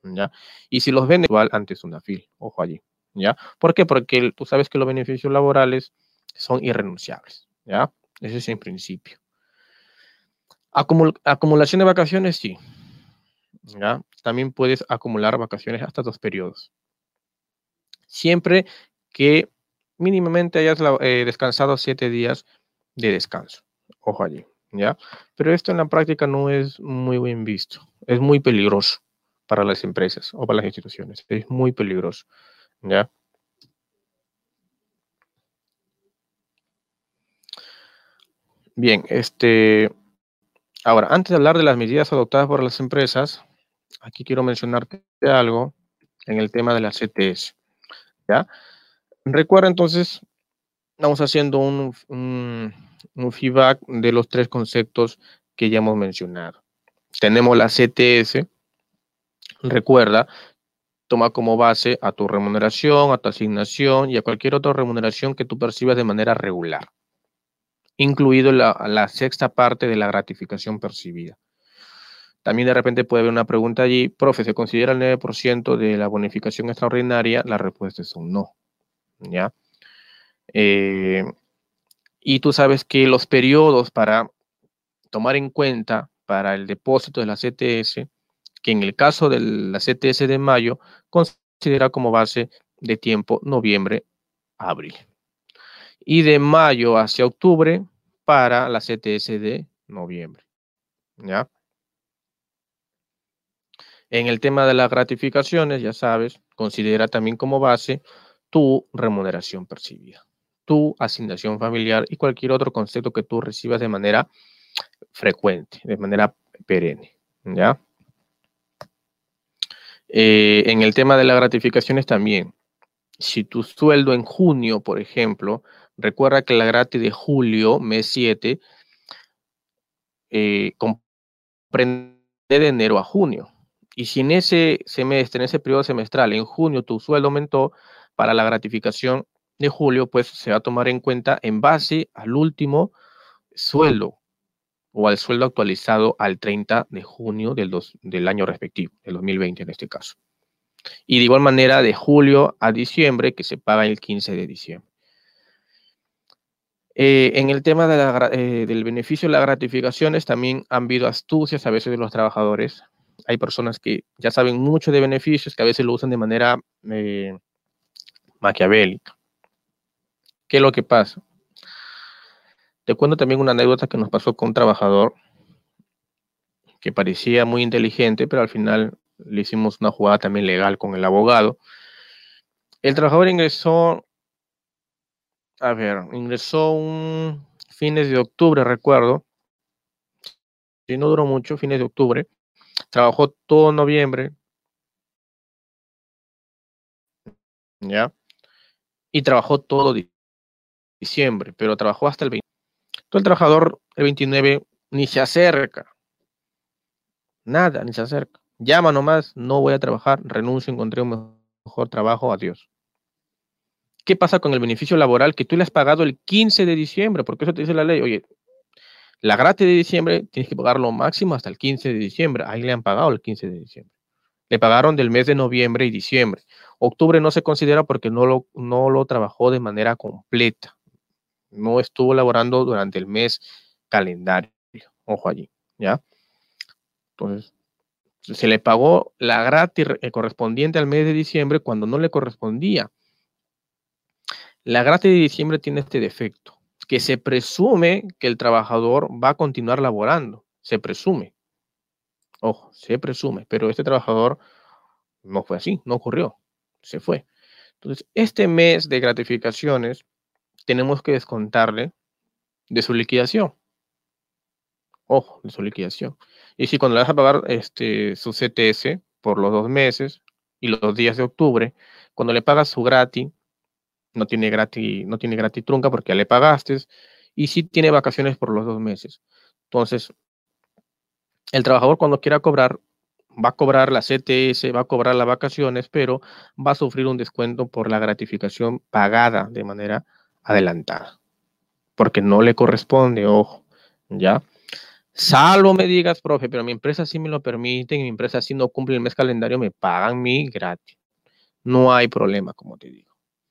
¿ya? Y si los vende igual antes una fil, ojo allí, ¿ya? ¿Por qué? Porque tú sabes que los beneficios laborales son irrenunciables, ¿ya? Ese es en principio. acumulación de vacaciones, sí. ¿ya? También puedes acumular vacaciones hasta dos periodos. Siempre que mínimamente hayas eh, descansado siete días de descanso. Ojo allí. ¿ya? Pero esto en la práctica no es muy bien visto, es muy peligroso para las empresas o para las instituciones, es muy peligroso, ¿ya? Bien, este, ahora, antes de hablar de las medidas adoptadas por las empresas, aquí quiero mencionarte algo en el tema de la CTS, ¿ya? Recuerda entonces, vamos haciendo un un feedback de los tres conceptos que ya hemos mencionado. Tenemos la CTS, recuerda, toma como base a tu remuneración, a tu asignación y a cualquier otra remuneración que tú percibas de manera regular, incluido la, la sexta parte de la gratificación percibida. También de repente puede haber una pregunta allí, profe, ¿se considera el 9% de la bonificación extraordinaria? La respuesta es un no. ¿Ya? Eh, y tú sabes que los periodos para tomar en cuenta para el depósito de la CTS, que en el caso de la CTS de mayo, considera como base de tiempo noviembre, abril. Y de mayo hacia octubre para la CTS de noviembre. ¿Ya? En el tema de las gratificaciones, ya sabes, considera también como base tu remuneración percibida tu asignación familiar y cualquier otro concepto que tú recibas de manera frecuente, de manera perenne. ¿Ya? Eh, en el tema de las gratificaciones también, si tu sueldo en junio, por ejemplo, recuerda que la gratis de julio, mes 7, eh, comprende de enero a junio. Y si en ese semestre, en ese periodo semestral, en junio, tu sueldo aumentó, para la gratificación de julio, pues se va a tomar en cuenta en base al último sueldo o al sueldo actualizado al 30 de junio del, del año respectivo, del 2020 en este caso. Y de igual manera de julio a diciembre, que se paga el 15 de diciembre. Eh, en el tema eh, del beneficio de las gratificaciones, también han habido astucias a veces de los trabajadores. Hay personas que ya saben mucho de beneficios, que a veces lo usan de manera eh, maquiavélica. ¿Qué es lo que pasa? Te cuento también una anécdota que nos pasó con un trabajador que parecía muy inteligente, pero al final le hicimos una jugada también legal con el abogado. El trabajador ingresó, a ver, ingresó un fines de octubre, recuerdo. Si no duró mucho, fines de octubre. Trabajó todo noviembre. ¿Ya? Y trabajó todo diciembre, pero trabajó hasta el 20. Todo el trabajador el 29 ni se acerca. Nada, ni se acerca. Llama nomás, no voy a trabajar, renuncio, encontré un mejor trabajo, adiós. ¿Qué pasa con el beneficio laboral que tú le has pagado el 15 de diciembre? Porque eso te dice la ley. Oye, La gratis de diciembre tienes que pagar lo máximo hasta el 15 de diciembre. Ahí le han pagado el 15 de diciembre. Le pagaron del mes de noviembre y diciembre. Octubre no se considera porque no lo, no lo trabajó de manera completa. No estuvo laborando durante el mes calendario. Ojo allí, ¿ya? Entonces, se le pagó la gratis eh, correspondiente al mes de diciembre cuando no le correspondía. La gratis de diciembre tiene este defecto que se presume que el trabajador va a continuar laborando. Se presume. Ojo, se presume. Pero este trabajador no fue así, no ocurrió. Se fue. Entonces, este mes de gratificaciones tenemos que descontarle de su liquidación. Ojo, de su liquidación. Y si cuando le vas a pagar este, su CTS por los dos meses y los días de octubre, cuando le pagas su gratis, no tiene gratis, no tiene gratis trunca porque ya le pagaste y sí tiene vacaciones por los dos meses. Entonces, el trabajador cuando quiera cobrar, va a cobrar la CTS, va a cobrar las vacaciones, pero va a sufrir un descuento por la gratificación pagada de manera adelantada, porque no le corresponde, ojo, ¿ya? Salvo me digas, profe, pero mi empresa sí me lo permite, mi empresa sí no cumple el mes calendario, me pagan mi gratis. No hay problema, como te digo.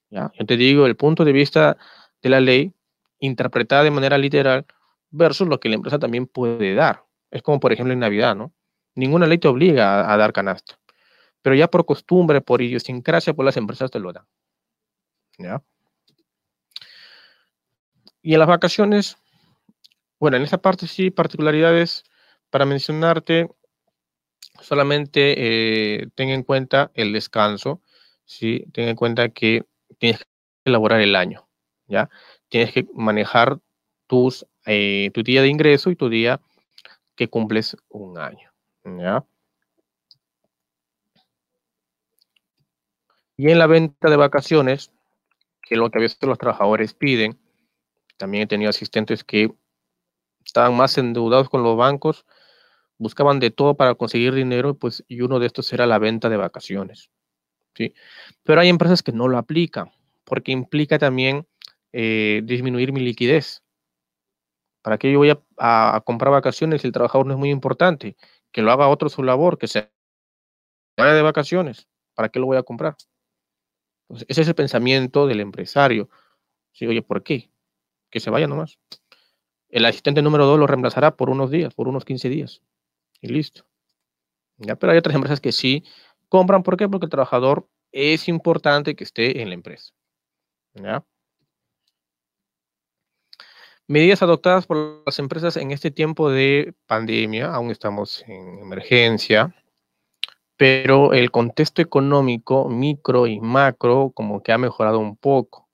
¿ya? Yo te digo el punto de vista de la ley interpretada de manera literal versus lo que la empresa también puede dar. Es como, por ejemplo, en Navidad, ¿no? Ninguna ley te obliga a, dar canasta. Pero ya por costumbre, por idiosincrasia, pues las empresas te lo dan. ¿Ya? Y en las vacaciones, bueno, en esa parte sí, particularidades para mencionarte, solamente eh, ten en cuenta el descanso, ¿sí? Ten en cuenta que tienes que elaborar el año, ¿ya? Tienes que manejar tus, eh, tu día de ingreso y tu día que cumples un año, ¿ya? Y en la venta de vacaciones, que es lo que a veces los trabajadores piden, también he tenido asistentes que estaban más endeudados con los bancos, buscaban de todo para conseguir dinero, pues, y uno de estos era la venta de vacaciones. ¿sí? Pero hay empresas que no lo aplican porque implica también eh, disminuir mi liquidez. ¿Para qué yo voy a, comprar vacaciones si el trabajador no es muy importante? Que lo haga otro su labor, que se vaya de vacaciones. ¿Para qué lo voy a comprar? ese es el pensamiento del empresario. Sí, oye, ¿por qué? Que se vaya nomás. El asistente número 2 lo reemplazará por unos días, por unos 15 días. Y listo. ¿Ya? Pero hay otras empresas que sí compran. ¿Por qué? Porque el trabajador es importante que esté en la empresa. Medidas adoptadas por las empresas en este tiempo de pandemia, aún estamos en emergencia, pero el contexto económico micro y macro como que ha mejorado un poco.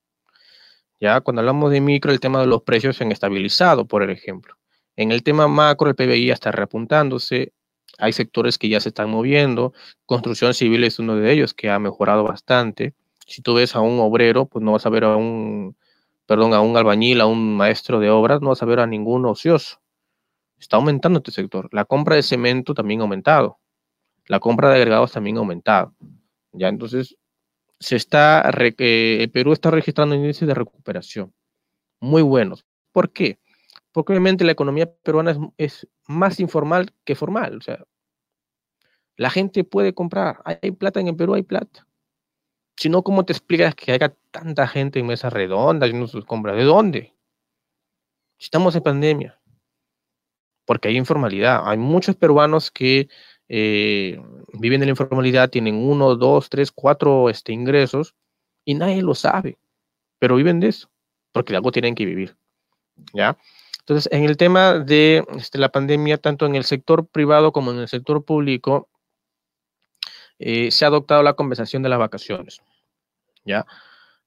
Ya cuando hablamos de micro, el tema de los precios se han estabilizado, por ejemplo. En el tema macro, el PBI está repuntándose, hay sectores que ya se están moviendo, construcción civil es uno de ellos que ha mejorado bastante. Si tú ves a un obrero, pues no vas a ver a un, perdón, a un albañil, a un maestro de obras, no vas a ver a ningún ocioso. Está aumentando este sector. La compra de cemento también ha aumentado. La compra de agregados también ha aumentado. Ya, entonces, se está, eh, Perú está registrando índices de recuperación muy buenos. ¿Por qué? Porque obviamente la economía peruana es, más informal que formal. O sea, la gente puede comprar. Hay plata en el Perú, hay plata. Si no, ¿cómo te explicas que haya tanta gente en mesa redonda y no sus compras? ¿De dónde? Estamos en pandemia. Porque hay informalidad. Hay muchos peruanos que eh, viven en la informalidad, tienen uno, dos, tres, cuatro este, ingresos y nadie lo sabe. Pero viven de eso. Porque algo tienen que vivir. ¿Ya? Entonces, en el tema de este, la pandemia, tanto en el sector privado como en el sector público, eh, se ha adoptado la compensación de las vacaciones. ¿ya?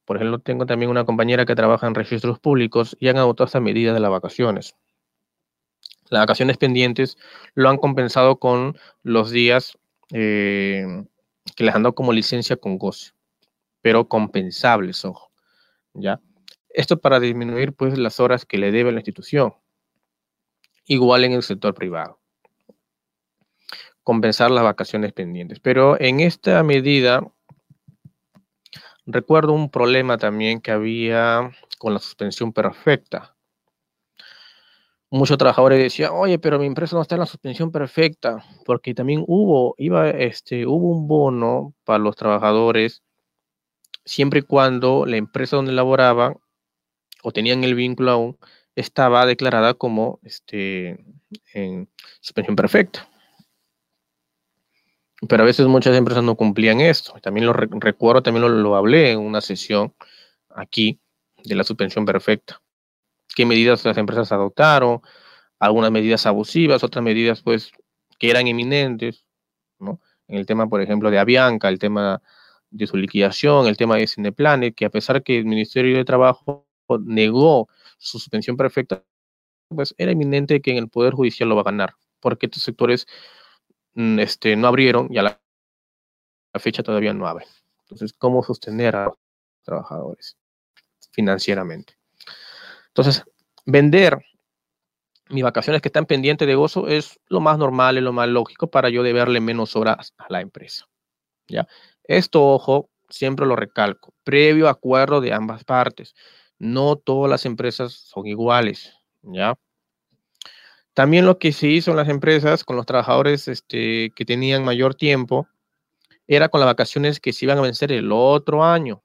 Por ejemplo, tengo también una compañera que trabaja en registros públicos y han adoptado esta medida de las vacaciones. Las vacaciones pendientes lo han compensado con los días eh, que les han dado como licencia con goce, pero compensables, ojo, ¿ya? Esto para disminuir pues las horas que le debe la institución. Igual en el sector privado compensar las vacaciones pendientes. Pero en esta medida, recuerdo un problema también que había con la suspensión perfecta. Muchos trabajadores decían, oye, pero mi empresa no está en la suspensión perfecta, porque también hubo, iba, este, hubo un bono para los trabajadores siempre y cuando la empresa donde laboraban o tenían el vínculo aún estaba declarada como este, en suspensión perfecta. Pero a veces muchas empresas no cumplían esto. También lo recuerdo, también lo, lo hablé en una sesión aquí de la suspensión perfecta qué medidas las empresas adoptaron, algunas medidas abusivas, otras medidas pues que eran inminentes, ¿no? En el tema, por ejemplo, de Avianca, el tema de su liquidación, el tema de Cineplanet, que a pesar que el Ministerio de Trabajo negó su suspensión perfecta, pues era inminente que en el Poder Judicial lo va a ganar, porque estos sectores mm, este, no abrieron y a la fecha todavía no abren. Entonces, ¿cómo sostener a los trabajadores financieramente? Entonces, vender mis vacaciones que están pendientes de gozo es lo más normal y lo más lógico para yo deberle menos horas a la empresa. ¿ya? Esto, ojo, siempre lo recalco, previo acuerdo de ambas partes. No todas las empresas son iguales, ¿ya? También lo que se hizo en las empresas con los trabajadores este, que tenían mayor tiempo era con las vacaciones que se iban a vencer el otro año.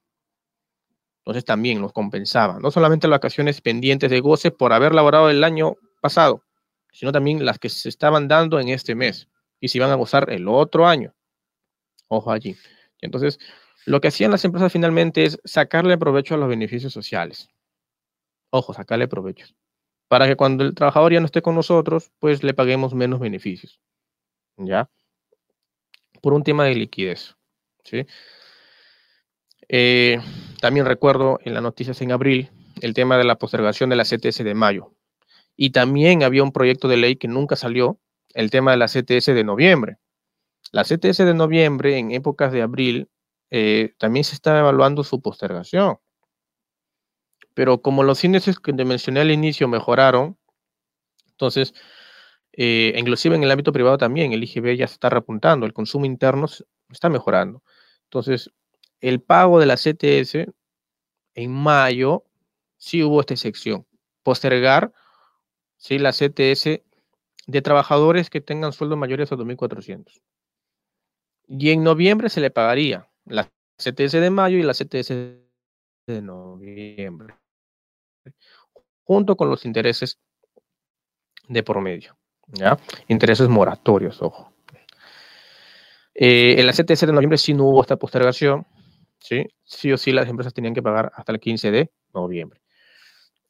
Entonces también los compensaba. No solamente las vacaciones pendientes de goce por haber laborado el año pasado, sino también las que se estaban dando en este mes y se iban a gozar el otro año. Ojo allí. entonces, lo que hacían las empresas finalmente es sacarle provecho a los beneficios sociales. Ojo, sacarle provecho. Para que cuando el trabajador ya no esté con nosotros, pues le paguemos menos beneficios. ¿Ya? Por un tema de liquidez. ¿Sí? Eh, también recuerdo en las noticias en abril el tema de la postergación de la CTS de mayo. Y también había un proyecto de ley que nunca salió, el tema de la CTS de noviembre. La CTS de noviembre, en épocas de abril, eh, también se está evaluando su postergación. Pero como los índices que te mencioné al inicio mejoraron, entonces, eh, inclusive en el ámbito privado también, el IGB ya se está repuntando, el consumo interno está mejorando. Entonces, el pago de la CTS en mayo, sí hubo esta excepción. Postergar ¿sí? la CTS de trabajadores que tengan sueldos mayores a 2.400. Y en noviembre se le pagaría la CTS de mayo y la CTS de noviembre, junto con los intereses de por medio. Intereses moratorios, ojo. Eh, en la CTS de noviembre sí no hubo esta postergación, ¿sí? Sí o sí las empresas tenían que pagar hasta el 15 de noviembre.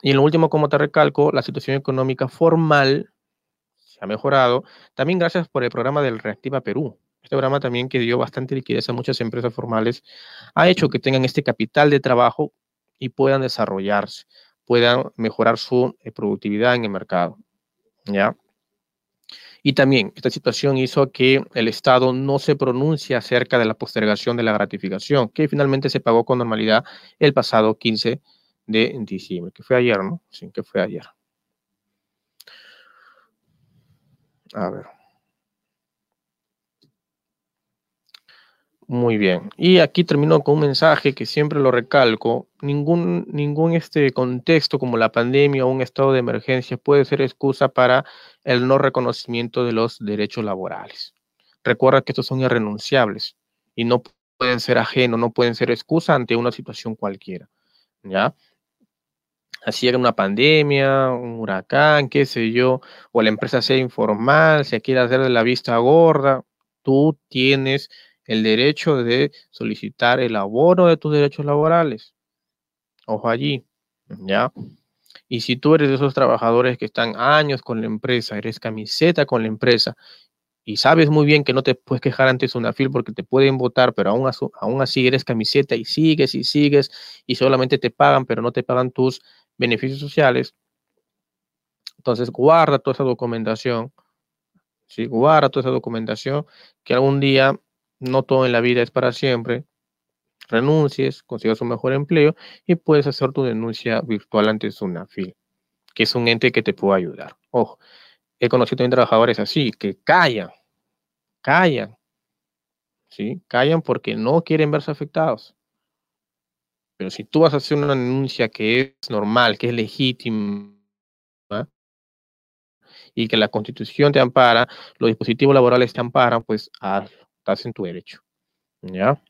Y en lo último, como te recalco, la situación económica formal se ha mejorado, también gracias por el programa del Reactiva Perú. Este programa también que dio bastante liquidez a muchas empresas formales, ha hecho que tengan este capital de trabajo y puedan desarrollarse, puedan mejorar su eh, productividad en el mercado. ¿Ya? Y también esta situación hizo que el Estado no se pronuncie acerca de la postergación de la gratificación, que finalmente se pagó con normalidad el pasado 15 de diciembre, que fue ayer, ¿no? Sí, que fue ayer. A ver. Muy bien. Y aquí termino con un mensaje que siempre lo recalco. Ningún, ningún este contexto como la pandemia o un estado de emergencia puede ser excusa para el no reconocimiento de los derechos laborales. Recuerda que estos son irrenunciables y no pueden ser ajenos, no pueden ser excusa ante una situación cualquiera. ¿Ya? Así era una pandemia, un huracán, qué sé yo, o la empresa sea informal, se quiere hacer de la vista gorda, tú tienes el derecho de solicitar el abono de tus derechos laborales. Ojo allí, ¿ya? Y si tú eres de esos trabajadores que están años con la empresa, eres camiseta con la empresa y sabes muy bien que no te puedes quejar ante fil porque te pueden votar, pero aún, aún así eres camiseta y sigues y sigues y solamente te pagan, pero no te pagan tus beneficios sociales. Entonces guarda toda esa documentación, ¿sí? guarda toda esa documentación que algún día no todo en la vida es para siempre. Renuncies, consigas un mejor empleo y puedes hacer tu denuncia virtual ante SUNAFIL, que es un ente que te puede ayudar. Ojo, he conocido también trabajadores así, que callan, callan, ¿sí? Callan porque no quieren verse afectados. Pero si tú vas a hacer una denuncia que es normal, que es legítima, y que la constitución te ampara, los dispositivos laborales te amparan, pues hazlo, estás en tu derecho. ¿Ya?